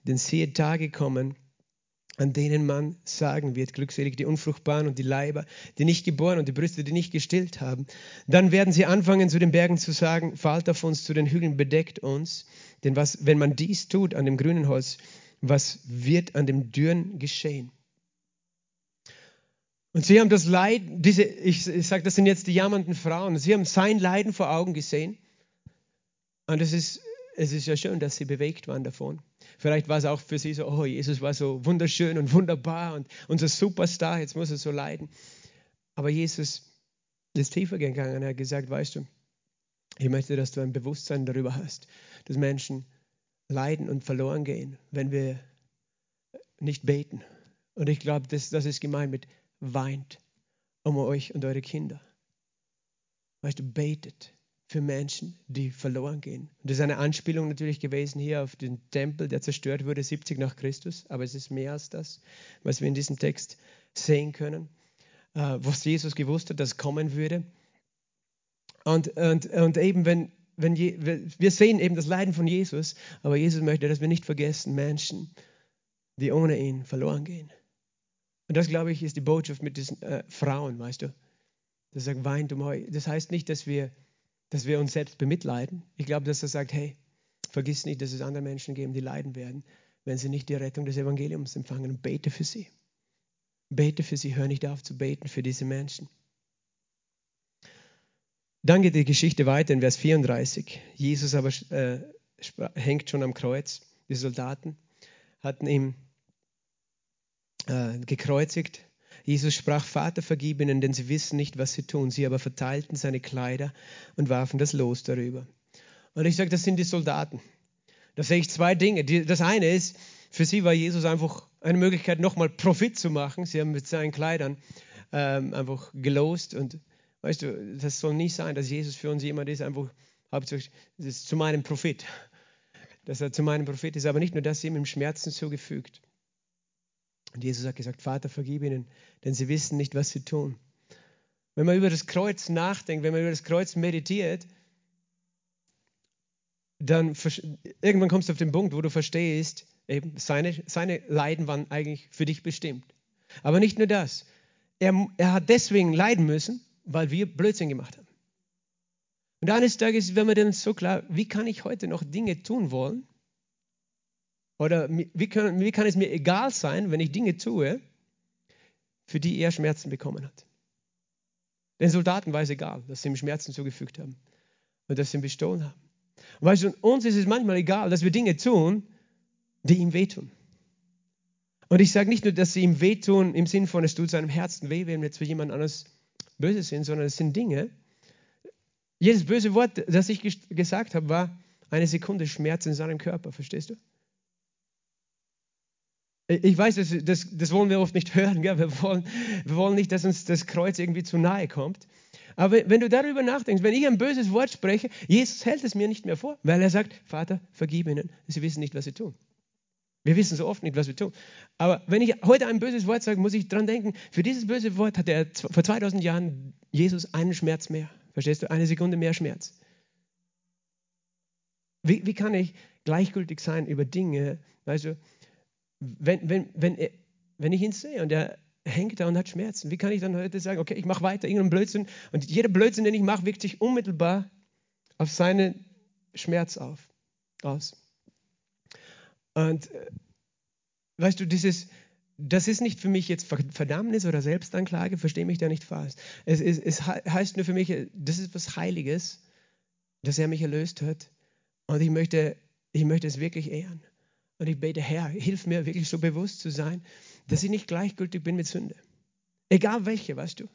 Speaker 1: Denn siehe Tage kommen, an denen man sagen wird, glückselig die Unfruchtbaren und die Leiber, die nicht geboren und die Brüste, die nicht gestillt haben. Dann werden sie anfangen, zu den Bergen zu sagen, fallt auf uns, zu den Hügeln bedeckt uns. Denn was, wenn man dies tut an dem grünen Holz, was wird an dem Dürren geschehen? Und sie haben das Leid, diese, ich, ich sage, das sind jetzt die jammernden Frauen, sie haben sein Leiden vor Augen gesehen. Und es ist, es ist ja schön, dass sie bewegt waren davon. Vielleicht war es auch für sie so, oh, Jesus war so wunderschön und wunderbar und unser Superstar, jetzt muss er so leiden. Aber Jesus ist tiefer gegangen. Er hat gesagt, weißt du, ich möchte, dass du ein Bewusstsein darüber hast, dass Menschen leiden und verloren gehen, wenn wir nicht beten. Und ich glaube, das, das ist gemeint mit weint um euch und eure Kinder. Weißt du, betet für Menschen, die verloren gehen. Und das ist eine Anspielung natürlich gewesen hier auf den Tempel, der zerstört wurde 70 nach Christus, aber es ist mehr als das, was wir in diesem Text sehen können, äh, was Jesus gewusst hat, dass kommen würde. Und, und, und eben, wenn, wenn je, wir sehen eben das Leiden von Jesus, aber Jesus möchte, dass wir nicht vergessen Menschen, die ohne ihn verloren gehen Und das, glaube ich, ist die Botschaft mit diesen äh, Frauen, weißt du. Das sagt, weint um euch. Das heißt nicht, dass wir, dass wir uns selbst bemitleiden. Ich glaube, dass er sagt, hey, vergiss nicht, dass es andere Menschen geben, die leiden werden, wenn sie nicht die Rettung des Evangeliums empfangen und bete für sie. Bete für sie, hör nicht auf zu beten für diese Menschen. Dann geht die Geschichte weiter in Vers 34. Jesus aber äh, hängt schon am Kreuz. Die Soldaten hatten ihn äh, gekreuzigt. Jesus sprach, Vater, vergib ihnen, denn sie wissen nicht, was sie tun. Sie aber verteilten seine Kleider und warfen das Los darüber. Und ich sage, das sind die Soldaten. Da sehe ich zwei Dinge. Das eine ist, für sie war Jesus einfach eine Möglichkeit, nochmal Profit zu machen. Sie haben mit seinen Kleidern ähm, einfach gelost. Und weißt du, das soll nicht sein, dass Jesus für uns jemand ist, einfach hauptsächlich ist zu meinem Profit. Dass er zu meinem Profit ist. Aber nicht nur das, sie ihm Schmerzen zugefügt. Und Jesus hat gesagt, Vater, vergib ihnen, denn sie wissen nicht, was sie tun. Wenn man über das Kreuz nachdenkt, wenn man über das Kreuz meditiert, dann irgendwann kommst du auf den Punkt, wo du verstehst, eben seine, seine Leiden waren eigentlich für dich bestimmt. Aber nicht nur das. Er, er hat deswegen leiden müssen, weil wir Blödsinn gemacht haben. Und eines Tages, wenn wir dann so klar, wie kann ich heute noch Dinge tun wollen? Oder wie kann, wie kann es mir egal sein, wenn ich Dinge tue, für die er Schmerzen bekommen hat? Den Soldaten war es egal, dass sie ihm Schmerzen zugefügt haben und dass sie ihn bestohlen haben. Und weißt du, uns ist es manchmal egal, dass wir Dinge tun, die ihm wehtun. Und ich sage nicht nur, dass sie ihm wehtun im Sinne von, es tut seinem Herzen weh, wenn wir jetzt für jemand anderes böse sind, sondern es sind Dinge. Jedes böse Wort, das ich gesagt habe, war eine Sekunde Schmerz in seinem Körper, verstehst du? Ich weiß, das, das, das wollen wir oft nicht hören. Gell? Wir, wollen, wir wollen nicht, dass uns das Kreuz irgendwie zu nahe kommt. Aber wenn du darüber nachdenkst, wenn ich ein böses Wort spreche, Jesus hält es mir nicht mehr vor, weil er sagt, Vater, vergib ihnen, sie wissen nicht, was sie tun. Wir wissen so oft nicht, was wir tun. Aber wenn ich heute ein böses Wort sage, muss ich dran denken, für dieses böse Wort hat er vor 2000 Jahren Jesus einen Schmerz mehr. Verstehst du? Eine Sekunde mehr Schmerz. Wie, wie kann ich gleichgültig sein über Dinge, weißt du, wenn, wenn, wenn, wenn ich ihn sehe und er hängt da und hat Schmerzen, wie kann ich dann heute sagen, okay, ich mache weiter irgendeinen Blödsinn und jeder Blödsinn, den ich mache, wirkt sich unmittelbar auf seinen Schmerz auf, aus. Und äh, weißt du, dieses, das ist nicht für mich jetzt Verdammnis oder Selbstanklage, verstehe mich da nicht falsch. Es, es, es heißt nur für mich, das ist was Heiliges, dass er mich erlöst hat. Und ich möchte, ich möchte es wirklich ehren. Und ich bete, Herr, hilf mir wirklich so bewusst zu sein, dass ich nicht gleichgültig bin mit Sünde. Egal welche, weißt du.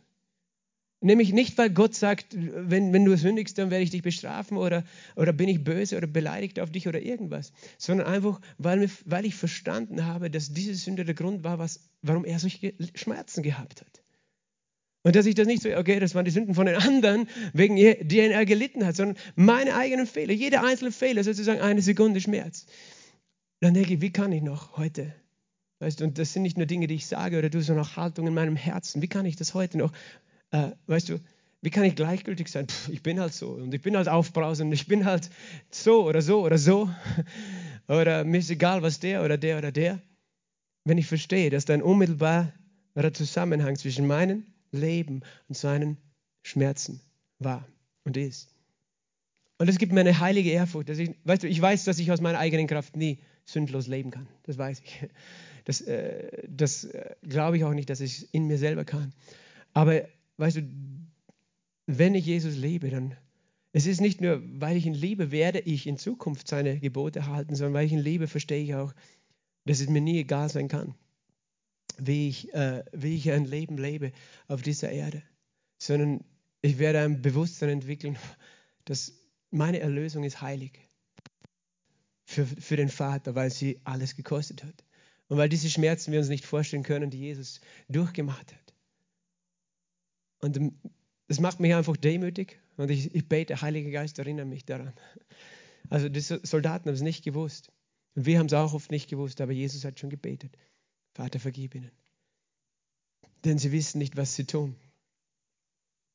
Speaker 1: Nämlich nicht, weil Gott sagt, wenn, wenn du sündigst, dann werde ich dich bestrafen oder, oder bin ich böse oder beleidigt auf dich oder irgendwas, sondern einfach, weil, weil ich verstanden habe, dass diese Sünde der Grund war, was, warum er solche Schmerzen gehabt hat. Und dass ich das nicht so, okay, das waren die Sünden von den anderen, wegen denen er gelitten hat, sondern meine eigenen Fehler, jeder einzelne Fehler sozusagen eine Sekunde Schmerz. Dann denke ich, wie kann ich noch heute? Weißt du, und das sind nicht nur Dinge, die ich sage oder du, sondern auch Haltungen in meinem Herzen. Wie kann ich das heute noch, äh, weißt du, wie kann ich gleichgültig sein? Pff, ich bin halt so und ich bin halt aufbrausend, ich bin halt so oder so oder so. Oder mir ist egal, was der oder der oder der. Wenn ich verstehe, dass da ein unmittelbarer Zusammenhang zwischen meinem Leben und seinen Schmerzen war und ist. Und es gibt mir eine heilige Ehrfurcht. Dass ich, weißt du, ich weiß, dass ich aus meiner eigenen Kraft nie sündlos leben kann. Das weiß ich. Das, äh, das äh, glaube ich auch nicht, dass ich in mir selber kann. Aber weißt du, wenn ich Jesus liebe, dann es ist nicht nur, weil ich ihn liebe, werde ich in Zukunft seine Gebote halten, sondern weil ich ihn liebe, verstehe ich auch, dass es mir nie egal sein kann, wie ich, äh, wie ich ein Leben lebe auf dieser Erde, sondern ich werde ein Bewusstsein entwickeln, dass meine Erlösung ist heilig für, für den Vater, weil sie alles gekostet hat. Und weil diese Schmerzen wir uns nicht vorstellen können, die Jesus durchgemacht hat. Und das macht mich einfach demütig und ich, ich bete, Heiliger Geist, erinnere mich daran. Also die Soldaten haben es nicht gewusst. Und wir haben es auch oft nicht gewusst, aber Jesus hat schon gebetet. Vater, vergib ihnen. Denn sie wissen nicht, was sie tun.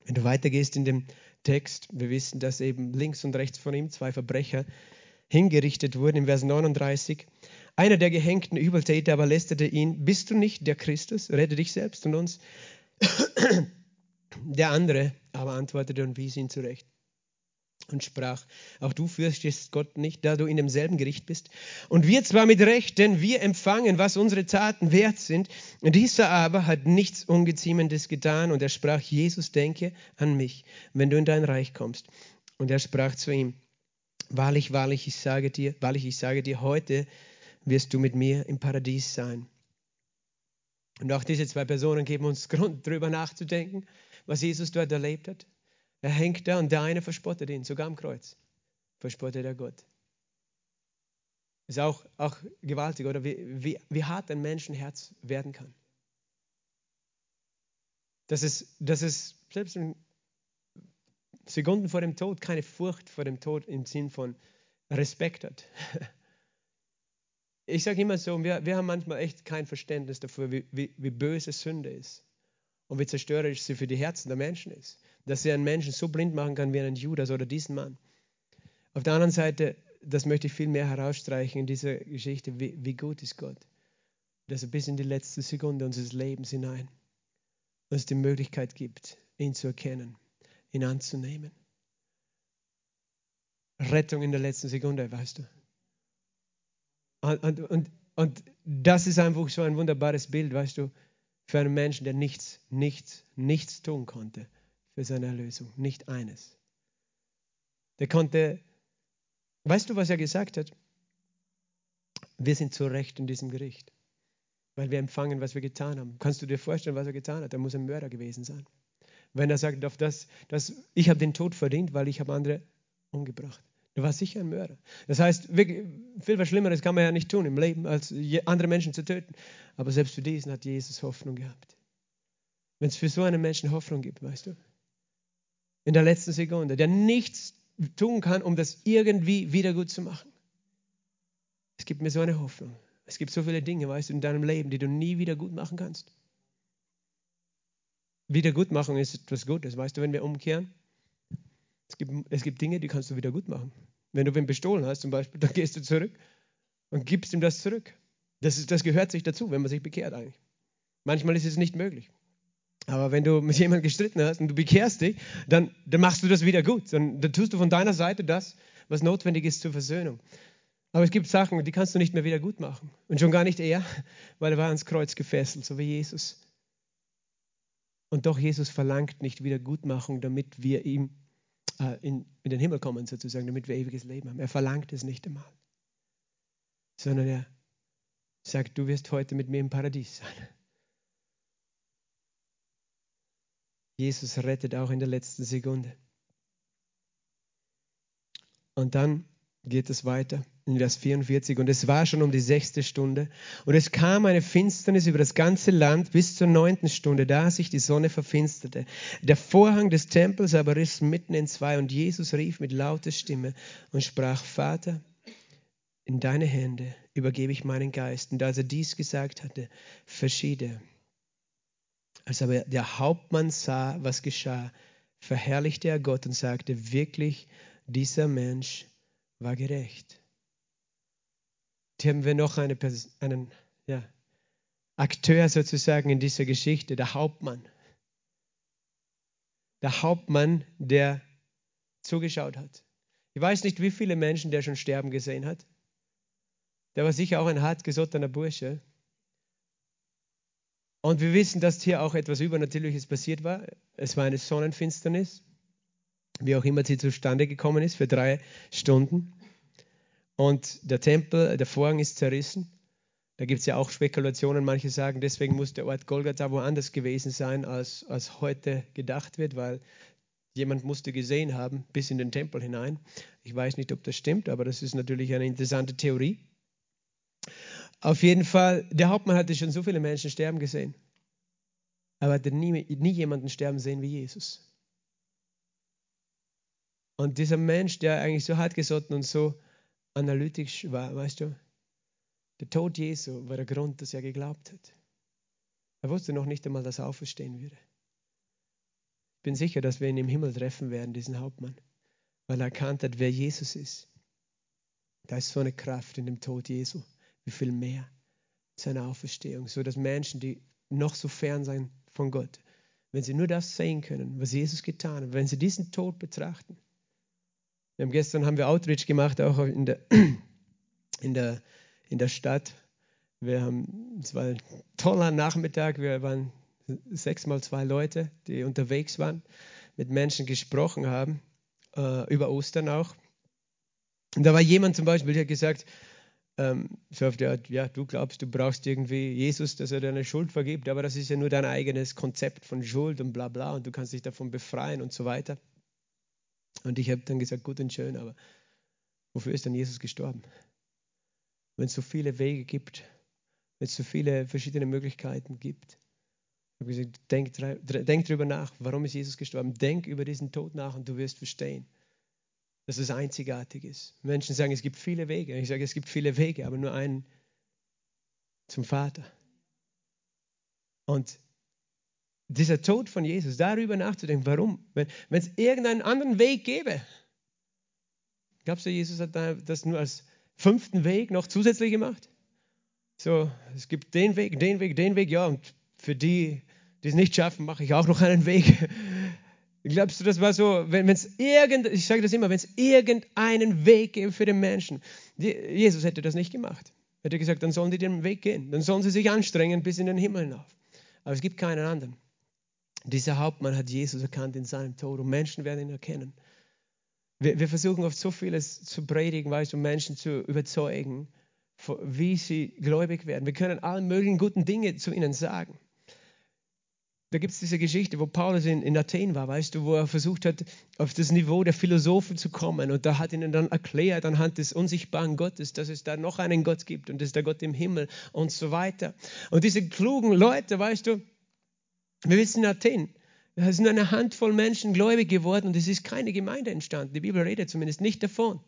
Speaker 1: Wenn du weitergehst in dem Text, wir wissen, dass eben links und rechts von ihm zwei Verbrecher hingerichtet wurden, im Vers 39. Einer der gehängten Übeltäter aber lästerte ihn, bist du nicht der Christus? Rette dich selbst und uns. Der andere aber antwortete und wies ihn zurecht und sprach, auch du fürchtest Gott nicht, da du in demselben Gericht bist. Und wir zwar mit Recht, denn wir empfangen, was unsere Taten wert sind. Dieser aber hat nichts Ungeziemendes getan. Und er sprach, Jesus, denke an mich, wenn du in dein Reich kommst. Und er sprach zu ihm, wahrlich, wahrlich, ich sage dir, wahrlich, ich sage dir, heute wirst du mit mir im Paradies sein. Und auch diese zwei Personen geben uns Grund, darüber nachzudenken, was Jesus dort erlebt hat. Er hängt da und der eine verspottet ihn, sogar am Kreuz. Verspottet er Gott. Ist auch, auch gewaltig, oder wie, wie, wie hart ein Menschenherz werden kann. Dass es, dass es selbst in Sekunden vor dem Tod keine Furcht vor dem Tod im Sinn von Respekt hat. Ich sage immer so, wir, wir haben manchmal echt kein Verständnis dafür, wie, wie, wie böse Sünde ist und wie zerstörerisch sie für die Herzen der Menschen ist dass er einen Menschen so blind machen kann wie einen Judas oder diesen Mann. Auf der anderen Seite, das möchte ich viel mehr herausstreichen in dieser Geschichte, wie, wie gut ist Gott, dass er bis in die letzte Sekunde unseres Lebens hinein uns die Möglichkeit gibt, ihn zu erkennen, ihn anzunehmen. Rettung in der letzten Sekunde, weißt du. Und, und, und, und das ist einfach so ein wunderbares Bild, weißt du, für einen Menschen, der nichts, nichts, nichts tun konnte für seine Erlösung, nicht eines. Der konnte, weißt du, was er gesagt hat? Wir sind zu Recht in diesem Gericht, weil wir empfangen, was wir getan haben. Kannst du dir vorstellen, was er getan hat? Er muss ein Mörder gewesen sein. Wenn er sagt, auf das, das, ich habe den Tod verdient, weil ich habe andere umgebracht. Er war sicher ein Mörder. Das heißt, wirklich, viel was Schlimmeres kann man ja nicht tun im Leben, als andere Menschen zu töten. Aber selbst für diesen hat Jesus Hoffnung gehabt. Wenn es für so einen Menschen Hoffnung gibt, weißt du, in der letzten Sekunde, der nichts tun kann, um das irgendwie wieder gut zu machen. Es gibt mir so eine Hoffnung. Es gibt so viele Dinge, weißt du, in deinem Leben, die du nie wieder gut machen kannst. Wiedergutmachung ist etwas Gutes, weißt du, wenn wir umkehren. Es gibt, es gibt Dinge, die kannst du wieder gut machen. Wenn du wen bestohlen hast, zum Beispiel, dann gehst du zurück und gibst ihm das zurück. Das, ist, das gehört sich dazu, wenn man sich bekehrt eigentlich. Manchmal ist es nicht möglich. Aber wenn du mit jemandem gestritten hast und du bekehrst dich, dann, dann machst du das wieder gut. Dann, dann tust du von deiner Seite das, was notwendig ist zur Versöhnung. Aber es gibt Sachen, die kannst du nicht mehr wieder gut machen. Und schon gar nicht er, weil er war ans Kreuz gefesselt, so wie Jesus. Und doch Jesus verlangt nicht Wiedergutmachung, damit wir ihm äh, in, in den Himmel kommen, sozusagen, damit wir ewiges Leben haben. Er verlangt es nicht einmal. Sondern er sagt, du wirst heute mit mir im Paradies sein. Jesus rettet auch in der letzten Sekunde. Und dann geht es weiter in Vers 44. Und es war schon um die sechste Stunde. Und es kam eine Finsternis über das ganze Land bis zur neunten Stunde, da sich die Sonne verfinsterte. Der Vorhang des Tempels aber riss mitten in zwei. Und Jesus rief mit lauter Stimme und sprach, Vater, in deine Hände übergebe ich meinen Geist. Und als er dies gesagt hatte, verschied er. Als aber der Hauptmann sah, was geschah, verherrlichte er Gott und sagte, wirklich, dieser Mensch war gerecht. Hier haben wir noch eine, einen ja, Akteur sozusagen in dieser Geschichte, der Hauptmann. Der Hauptmann, der zugeschaut hat. Ich weiß nicht, wie viele Menschen der schon sterben gesehen hat. Der war sicher auch ein hartgesottener Bursche. Und wir wissen, dass hier auch etwas Übernatürliches passiert war. Es war eine Sonnenfinsternis, wie auch immer sie zustande gekommen ist, für drei Stunden. Und der Tempel, der Vorhang ist zerrissen. Da gibt es ja auch Spekulationen. Manche sagen, deswegen muss der Ort Golgatha woanders gewesen sein, als, als heute gedacht wird, weil jemand musste gesehen haben bis in den Tempel hinein. Ich weiß nicht, ob das stimmt, aber das ist natürlich eine interessante Theorie. Auf jeden Fall, der Hauptmann hatte schon so viele Menschen sterben gesehen. Aber er hatte nie, nie jemanden sterben sehen wie Jesus. Und dieser Mensch, der eigentlich so hartgesotten und so analytisch war, weißt du, der Tod Jesu war der Grund, dass er geglaubt hat. Er wusste noch nicht einmal, dass er auferstehen würde. Ich bin sicher, dass wir ihn im Himmel treffen werden, diesen Hauptmann, weil er erkannt hat, wer Jesus ist. Da ist so eine Kraft in dem Tod Jesu wie viel mehr seine Auferstehung, so dass Menschen, die noch so fern sein von Gott, wenn sie nur das sehen können, was Jesus getan hat, wenn sie diesen Tod betrachten. Wir haben gestern haben wir Outreach gemacht, auch in der, in der, in der Stadt. Wir haben, es war ein toller Nachmittag, wir waren sechs mal zwei Leute, die unterwegs waren, mit Menschen gesprochen haben, äh, über Ostern auch. Und da war jemand zum Beispiel, der hat gesagt, ähm, der Art, ja, du glaubst, du brauchst irgendwie Jesus, dass er deine Schuld vergibt, aber das ist ja nur dein eigenes Konzept von Schuld und bla bla und du kannst dich davon befreien und so weiter. Und ich habe dann gesagt, gut und schön, aber wofür ist dann Jesus gestorben? Wenn es so viele Wege gibt, wenn es so viele verschiedene Möglichkeiten gibt. Ich habe gesagt, denk, denk darüber nach, warum ist Jesus gestorben? Denk über diesen Tod nach und du wirst verstehen dass es einzigartig ist. Menschen sagen, es gibt viele Wege. Ich sage, es gibt viele Wege, aber nur einen zum Vater. Und dieser Tod von Jesus, darüber nachzudenken, warum? Wenn es irgendeinen anderen Weg gäbe. Glaubst du, Jesus hat das nur als fünften Weg noch zusätzlich gemacht? So, es gibt den Weg, den Weg, den Weg, ja, und für die, die es nicht schaffen, mache ich auch noch einen Weg. Glaubst du, das war so, wenn es irgend, ich sage das immer, wenn es irgendeinen Weg gäbe für den Menschen, die, Jesus hätte das nicht gemacht. Er hätte gesagt, dann sollen die den Weg gehen, dann sollen sie sich anstrengen bis in den Himmel hinauf. Aber es gibt keinen anderen. Dieser Hauptmann hat Jesus erkannt in seinem Tod und Menschen werden ihn erkennen. Wir, wir versuchen oft so vieles zu predigen, weißt du, Menschen zu überzeugen, wie sie gläubig werden. Wir können alle möglichen guten Dinge zu ihnen sagen da gibt es diese Geschichte, wo Paulus in, in, Athen war, weißt du, wo er versucht hat, auf das Niveau der Philosophen zu kommen. Und da hat ihnen dann erklärt, anhand des unsichtbaren Gottes, dass es da noch einen Gott gibt und das ist der Gott im Himmel und so weiter. Und diese klugen Leute, weißt du, wir wissen in Athen, da sind eine Handvoll Menschen gläubig geworden und es ist keine Gemeinde entstanden. Die Bibel redet zumindest nicht davon.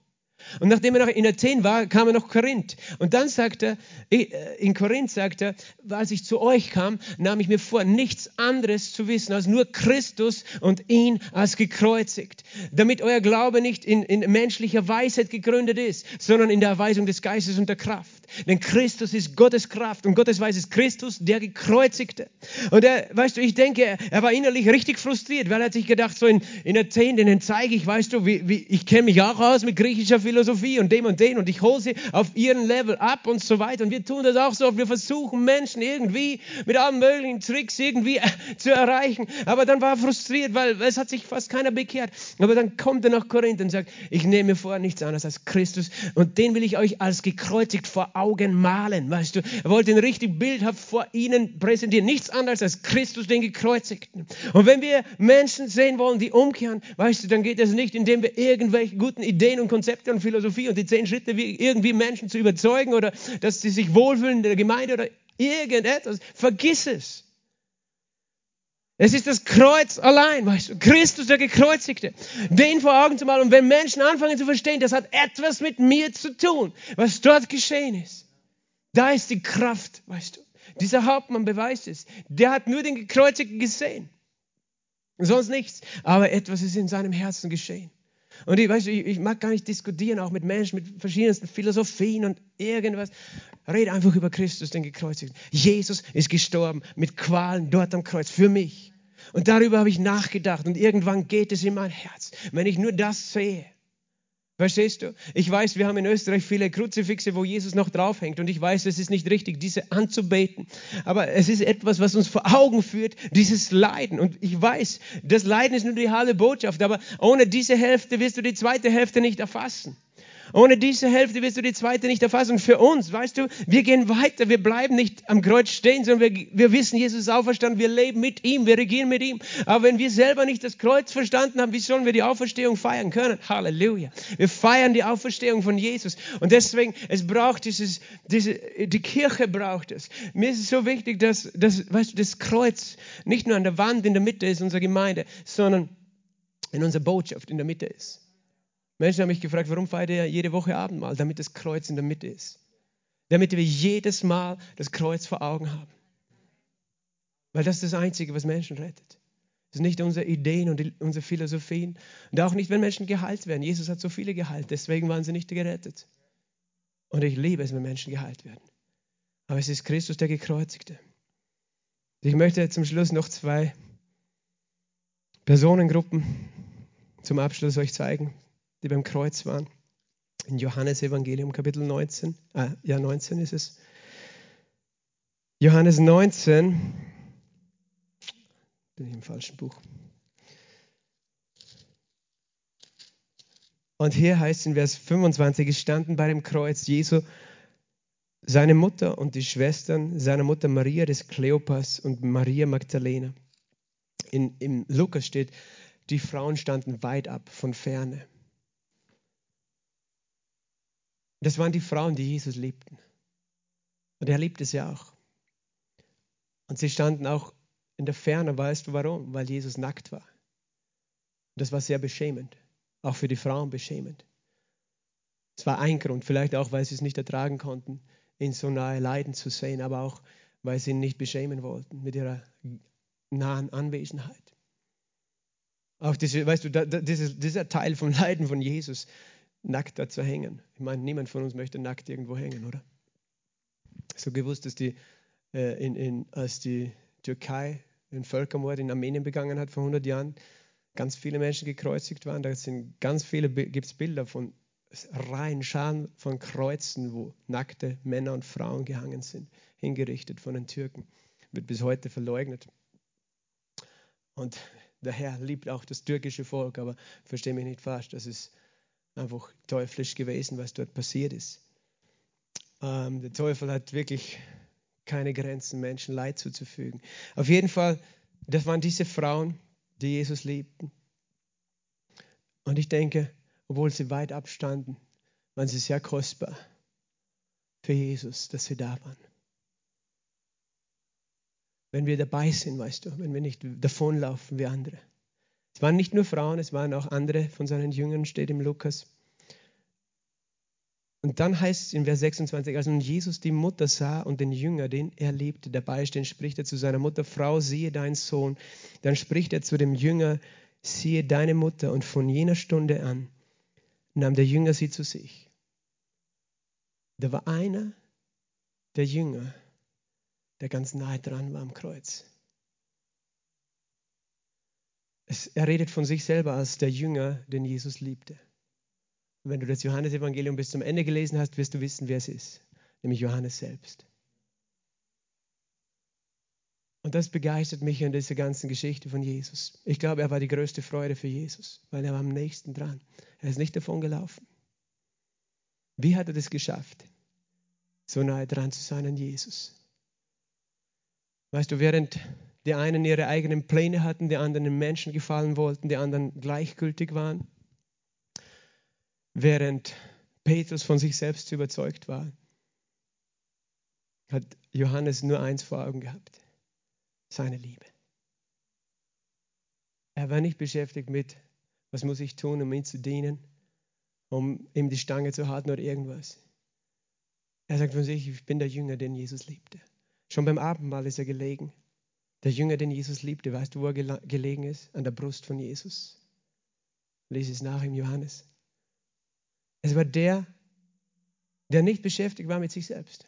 Speaker 1: Und nachdem er noch in Athen war, kam er nach Korinth. Und dann sagt er, äh, in Korinth sagt er, als ich zu euch kam, nahm ich mir vor, nichts anderes zu wissen als nur Christus und ihn als gekreuzigt. Damit euer Glaube nicht in, in menschlicher Weisheit gegründet ist, sondern in der Erweisung des Geistes und der Kraft. Denn Christus ist Gottes Kraft und Gottes Weise ist Christus, der Gekreuzigte. Und er, weißt du, ich denke, er war innerlich richtig frustriert, weil er hat sich gedacht, so in, in Athen, denen zeige ich, weißt du, wie, wie, ich kenne mich auch aus mit griechischer Philosophie und dem und den und ich hole sie auf ihren Level ab und so weiter. Und wir tun das auch so. Wir versuchen Menschen irgendwie mit allen möglichen Tricks irgendwie äh, zu erreichen. Aber dann war er frustriert, weil es hat sich fast keiner bekehrt. Aber dann kommt er nach Korinth und sagt, ich nehme mir vor nichts anderes als Christus und den will ich euch als gekreuzigt vor Augen malen. Weißt du, er wollte ihn richtig bildhaft vor ihnen präsentieren. Nichts anderes als Christus, den Gekreuzigten. Und wenn wir Menschen sehen wollen, die umkehren, weißt du, dann geht es nicht, indem wir irgendwelche guten Ideen und Konzepte und Philosophie und die zehn Schritte wie irgendwie Menschen zu überzeugen oder dass sie sich wohlfühlen in der Gemeinde oder irgendetwas. Vergiss es. Es ist das Kreuz allein, weißt du, Christus der Gekreuzigte, den vor Augen zu malen. Und wenn Menschen anfangen zu verstehen, das hat etwas mit mir zu tun, was dort geschehen ist, da ist die Kraft, weißt du. Dieser Hauptmann beweist es. Der hat nur den Gekreuzigten gesehen, sonst nichts. Aber etwas ist in seinem Herzen geschehen. Und ich, weißt, ich, ich mag gar nicht diskutieren, auch mit Menschen mit verschiedensten Philosophien und irgendwas. Rede einfach über Christus, den Gekreuzigten. Jesus ist gestorben mit Qualen dort am Kreuz für mich. Und darüber habe ich nachgedacht und irgendwann geht es in mein Herz, wenn ich nur das sehe. Verstehst du? Ich weiß, wir haben in Österreich viele Kruzifixe, wo Jesus noch draufhängt. Und ich weiß, es ist nicht richtig, diese anzubeten. Aber es ist etwas, was uns vor Augen führt, dieses Leiden. Und ich weiß, das Leiden ist nur die halbe Botschaft. Aber ohne diese Hälfte wirst du die zweite Hälfte nicht erfassen. Ohne diese Hälfte wirst du die zweite nicht erfassen. für uns, weißt du, wir gehen weiter. Wir bleiben nicht am Kreuz stehen, sondern wir, wir wissen, Jesus ist auferstanden. Wir leben mit ihm. Wir regieren mit ihm. Aber wenn wir selber nicht das Kreuz verstanden haben, wie sollen wir die Auferstehung feiern können? Halleluja. Wir feiern die Auferstehung von Jesus. Und deswegen, es braucht dieses, diese, die Kirche braucht es. Mir ist es so wichtig, dass, dass, weißt du, das Kreuz nicht nur an der Wand in der Mitte ist, unserer Gemeinde, sondern in unserer Botschaft in der Mitte ist. Menschen haben mich gefragt, warum feiert ihr jede Woche Abendmahl? Damit das Kreuz in der Mitte ist. Damit wir jedes Mal das Kreuz vor Augen haben. Weil das ist das Einzige, was Menschen rettet. Das sind nicht unsere Ideen und unsere Philosophien. Und auch nicht, wenn Menschen geheilt werden. Jesus hat so viele geheilt, deswegen waren sie nicht gerettet. Und ich liebe es, wenn Menschen geheilt werden. Aber es ist Christus, der Gekreuzigte. Ich möchte zum Schluss noch zwei Personengruppen zum Abschluss euch zeigen, die beim Kreuz waren. In Johannes Evangelium Kapitel 19, ah, ja 19 ist es. Johannes 19, bin ich im falschen Buch. Und hier heißt in Vers 25, es standen bei dem Kreuz Jesu seine Mutter und die Schwestern seiner Mutter Maria des Kleopas und Maria Magdalena. In, Im Lukas steht, die Frauen standen weit ab von ferne. Das waren die Frauen, die Jesus liebten. Und er liebte sie auch. Und sie standen auch in der Ferne, weißt du warum? Weil Jesus nackt war. Und das war sehr beschämend, auch für die Frauen beschämend. Es war ein Grund, vielleicht auch, weil sie es nicht ertragen konnten, ihn so nahe leiden zu sehen, aber auch, weil sie ihn nicht beschämen wollten mit ihrer nahen Anwesenheit. Auch diese, weißt du, da, da, dieser, dieser Teil vom Leiden von Jesus, nackt da zu hängen. Ich meine, niemand von uns möchte nackt irgendwo hängen, oder? So gewusst, dass die, äh, in, in, als die Türkei den Völkermord in Armenien begangen hat vor 100 Jahren, ganz viele Menschen gekreuzigt waren. Da sind ganz viele, gibt Bilder von Reihen, Scharen von Kreuzen, wo nackte Männer und Frauen gehangen sind, hingerichtet von den Türken. Wird bis heute verleugnet. Und der Herr liebt auch das türkische Volk, aber verstehe mich nicht falsch, das ist einfach teuflisch gewesen, was dort passiert ist. Ähm, der Teufel hat wirklich keine Grenzen, Menschen Leid zuzufügen. Auf jeden Fall, das waren diese Frauen, die Jesus liebten. Und ich denke, obwohl sie weit abstanden, waren sie sehr kostbar für Jesus, dass sie da waren. Wenn wir dabei sind, weißt du, wenn wir nicht davonlaufen wie andere. Es waren nicht nur Frauen, es waren auch andere von seinen Jüngern, steht im Lukas. Und dann heißt es in Vers 26, als nun Jesus die Mutter sah und den Jünger, den er liebte, dabei stehen, spricht er zu seiner Mutter, Frau, siehe deinen Sohn. Dann spricht er zu dem Jünger, siehe deine Mutter. Und von jener Stunde an nahm der Jünger sie zu sich. Da war einer der Jünger, der ganz nahe dran war am Kreuz. Es, er redet von sich selber als der Jünger, den Jesus liebte. Und wenn du das Johannesevangelium bis zum Ende gelesen hast, wirst du wissen, wer es ist, nämlich Johannes selbst. Und das begeistert mich an dieser ganzen Geschichte von Jesus. Ich glaube, er war die größte Freude für Jesus, weil er war am nächsten dran. Er ist nicht davon gelaufen. Wie hat er das geschafft, so nahe dran zu sein an Jesus? Weißt du, während die einen ihre eigenen Pläne hatten, die anderen den Menschen gefallen wollten, die anderen gleichgültig waren, während Petrus von sich selbst überzeugt war, hat Johannes nur eins vor Augen gehabt, seine Liebe. Er war nicht beschäftigt mit, was muss ich tun, um ihm zu dienen, um ihm die Stange zu halten oder irgendwas. Er sagt von sich, ich bin der Jünger, den Jesus liebte. Schon beim Abendmahl ist er gelegen. Der Jünger, den Jesus liebte, weißt du, wo er gelegen ist? An der Brust von Jesus. Lies es nach im Johannes. Es war der, der nicht beschäftigt war mit sich selbst.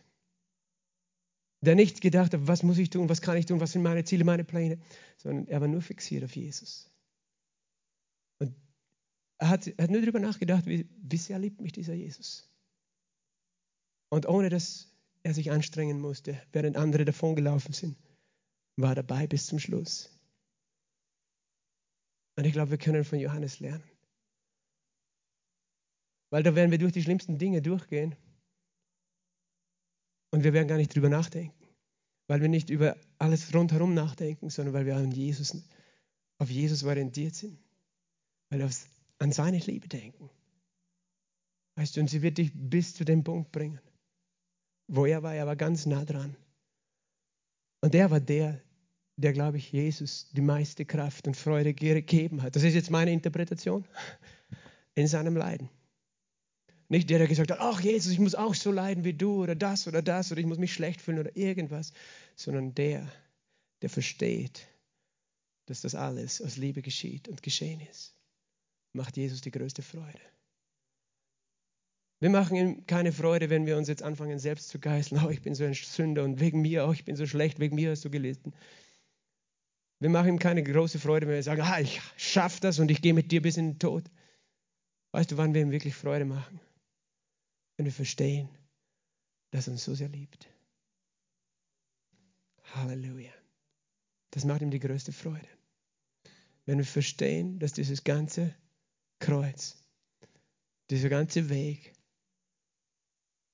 Speaker 1: Der nicht gedacht hat, was muss ich tun, was kann ich tun, was sind meine Ziele, meine Pläne, sondern er war nur fixiert auf Jesus. Und er hat, er hat nur darüber nachgedacht, wie, wie sehr liebt mich dieser Jesus. Und ohne dass er sich anstrengen musste, während andere davongelaufen sind, war dabei bis zum Schluss. Und ich glaube, wir können von Johannes lernen. Weil da werden wir durch die schlimmsten Dinge durchgehen. Und wir werden gar nicht drüber nachdenken. Weil wir nicht über alles rundherum nachdenken, sondern weil wir an Jesus, auf Jesus orientiert sind. Weil wir an seine Liebe denken. Weißt du, und sie wird dich bis zu dem Punkt bringen. Wo er war, er war ganz nah dran. Und er war der, der, glaube ich, Jesus die meiste Kraft und Freude gegeben hat. Das ist jetzt meine Interpretation in seinem Leiden. Nicht der, der gesagt hat, ach Jesus, ich muss auch so leiden wie du oder das oder das oder ich muss mich schlecht fühlen oder irgendwas, sondern der, der versteht, dass das alles aus Liebe geschieht und geschehen ist, macht Jesus die größte Freude. Wir machen ihm keine Freude, wenn wir uns jetzt anfangen, selbst zu geißeln. Oh, ich bin so ein Sünder und wegen mir, oh, ich bin so schlecht, wegen mir hast du gelitten. Wir machen ihm keine große Freude, wenn wir sagen, ah, ich schaffe das und ich gehe mit dir bis in den Tod. Weißt du, wann wir ihm wirklich Freude machen? Wenn wir verstehen, dass er uns so sehr liebt. Halleluja. Das macht ihm die größte Freude. Wenn wir verstehen, dass dieses ganze Kreuz, dieser ganze Weg,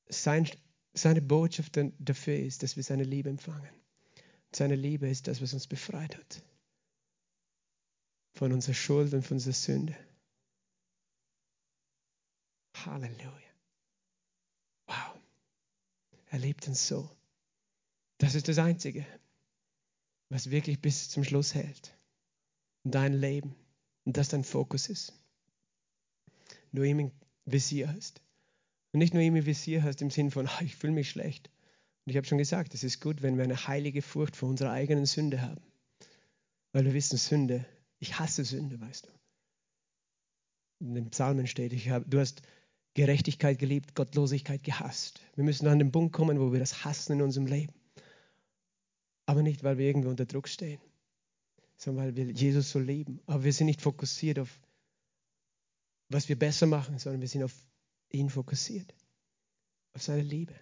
Speaker 1: sein, seine Botschaft dafür ist, dass wir seine Liebe empfangen. Seine Liebe ist das, was uns befreit hat. Von unserer Schuld und von unserer Sünde. Halleluja. Wow. Er liebt uns so. Das ist das Einzige, was wirklich bis zum Schluss hält. Dein Leben. Und das dein Fokus ist. Nur ihm im Visier hast. Und nicht nur ihm im Visier hast im Sinn von, oh, ich fühle mich schlecht. Und ich habe schon gesagt, es ist gut, wenn wir eine heilige Furcht vor unserer eigenen Sünde haben. Weil wir wissen, Sünde, ich hasse Sünde, weißt du. In den Psalmen steht, ich hab, du hast Gerechtigkeit geliebt, Gottlosigkeit gehasst. Wir müssen an den Punkt kommen, wo wir das hassen in unserem Leben. Aber nicht, weil wir irgendwo unter Druck stehen, sondern weil wir Jesus so lieben. Aber wir sind nicht fokussiert auf, was wir besser machen, sondern wir sind auf ihn fokussiert, auf seine Liebe.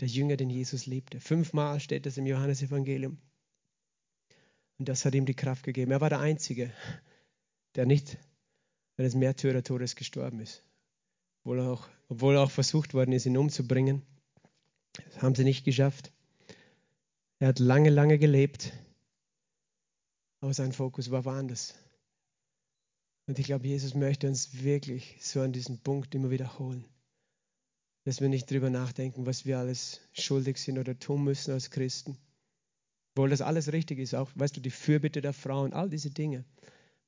Speaker 1: Der Jünger, den Jesus liebte. Fünfmal steht das im Johannesevangelium. Und das hat ihm die Kraft gegeben. Er war der Einzige, der nicht eines Märtyrertodes gestorben ist. Obwohl auch, obwohl auch versucht worden ist, ihn umzubringen. Das haben sie nicht geschafft. Er hat lange, lange gelebt, aber sein Fokus war woanders. Und ich glaube, Jesus möchte uns wirklich so an diesen Punkt immer wiederholen, dass wir nicht drüber nachdenken, was wir alles schuldig sind oder tun müssen als Christen. Obwohl das alles richtig ist, auch, weißt du, die Fürbitte der Frauen, all diese Dinge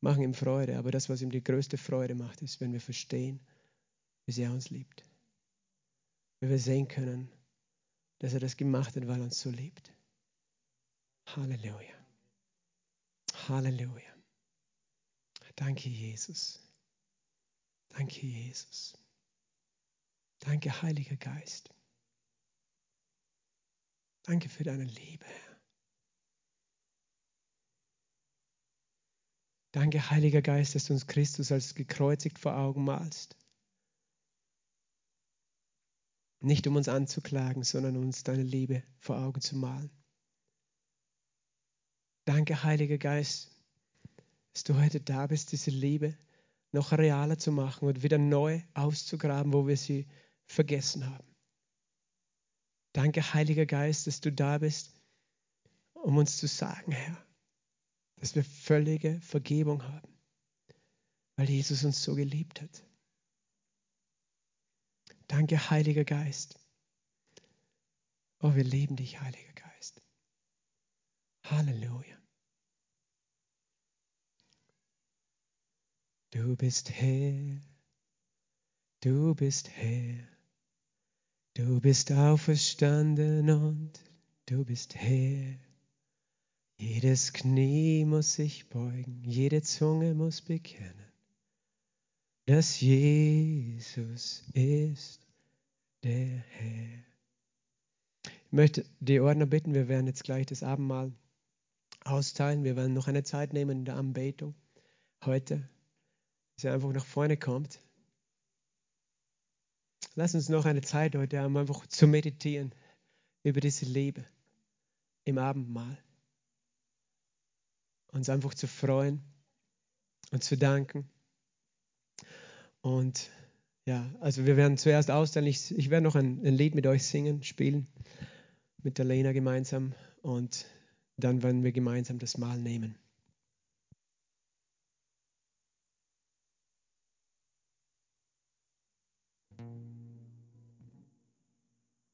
Speaker 1: machen ihm Freude. Aber das, was ihm die größte Freude macht, ist, wenn wir verstehen, wie sehr er uns liebt. Wenn wir sehen können, dass er das gemacht hat, weil er uns so liebt. Halleluja. Halleluja. Danke, Jesus. Danke, Jesus. Danke, Heiliger Geist. Danke für deine Liebe, Herr. Danke, Heiliger Geist, dass du uns Christus als gekreuzigt vor Augen malst. Nicht um uns anzuklagen, sondern uns deine Liebe vor Augen zu malen. Danke, Heiliger Geist, dass du heute da bist, diese Liebe noch realer zu machen und wieder neu auszugraben, wo wir sie vergessen haben. Danke, Heiliger Geist, dass du da bist, um uns zu sagen, Herr, dass wir völlige Vergebung haben, weil Jesus uns so geliebt hat. Danke, Heiliger Geist. Oh, wir lieben dich, Heiliger Geist. Halleluja. Du bist Herr, du bist Herr, du bist auferstanden und du bist Herr. Jedes Knie muss sich beugen, jede Zunge muss bekennen, dass Jesus ist der Herr. Ich möchte die Ordner bitten, wir werden jetzt gleich das Abendmahl austeilen. Wir werden noch eine Zeit nehmen in der Anbetung heute, dass ihr einfach nach vorne kommt. Lass uns noch eine Zeit heute haben, einfach zu meditieren über diese Liebe im Abendmahl. Uns einfach zu freuen und zu danken. Und ja, also wir werden zuerst austeilen. Ich, ich werde noch ein, ein Lied mit euch singen, spielen, mit der Lena gemeinsam. Und dann werden wir gemeinsam das Mahl nehmen.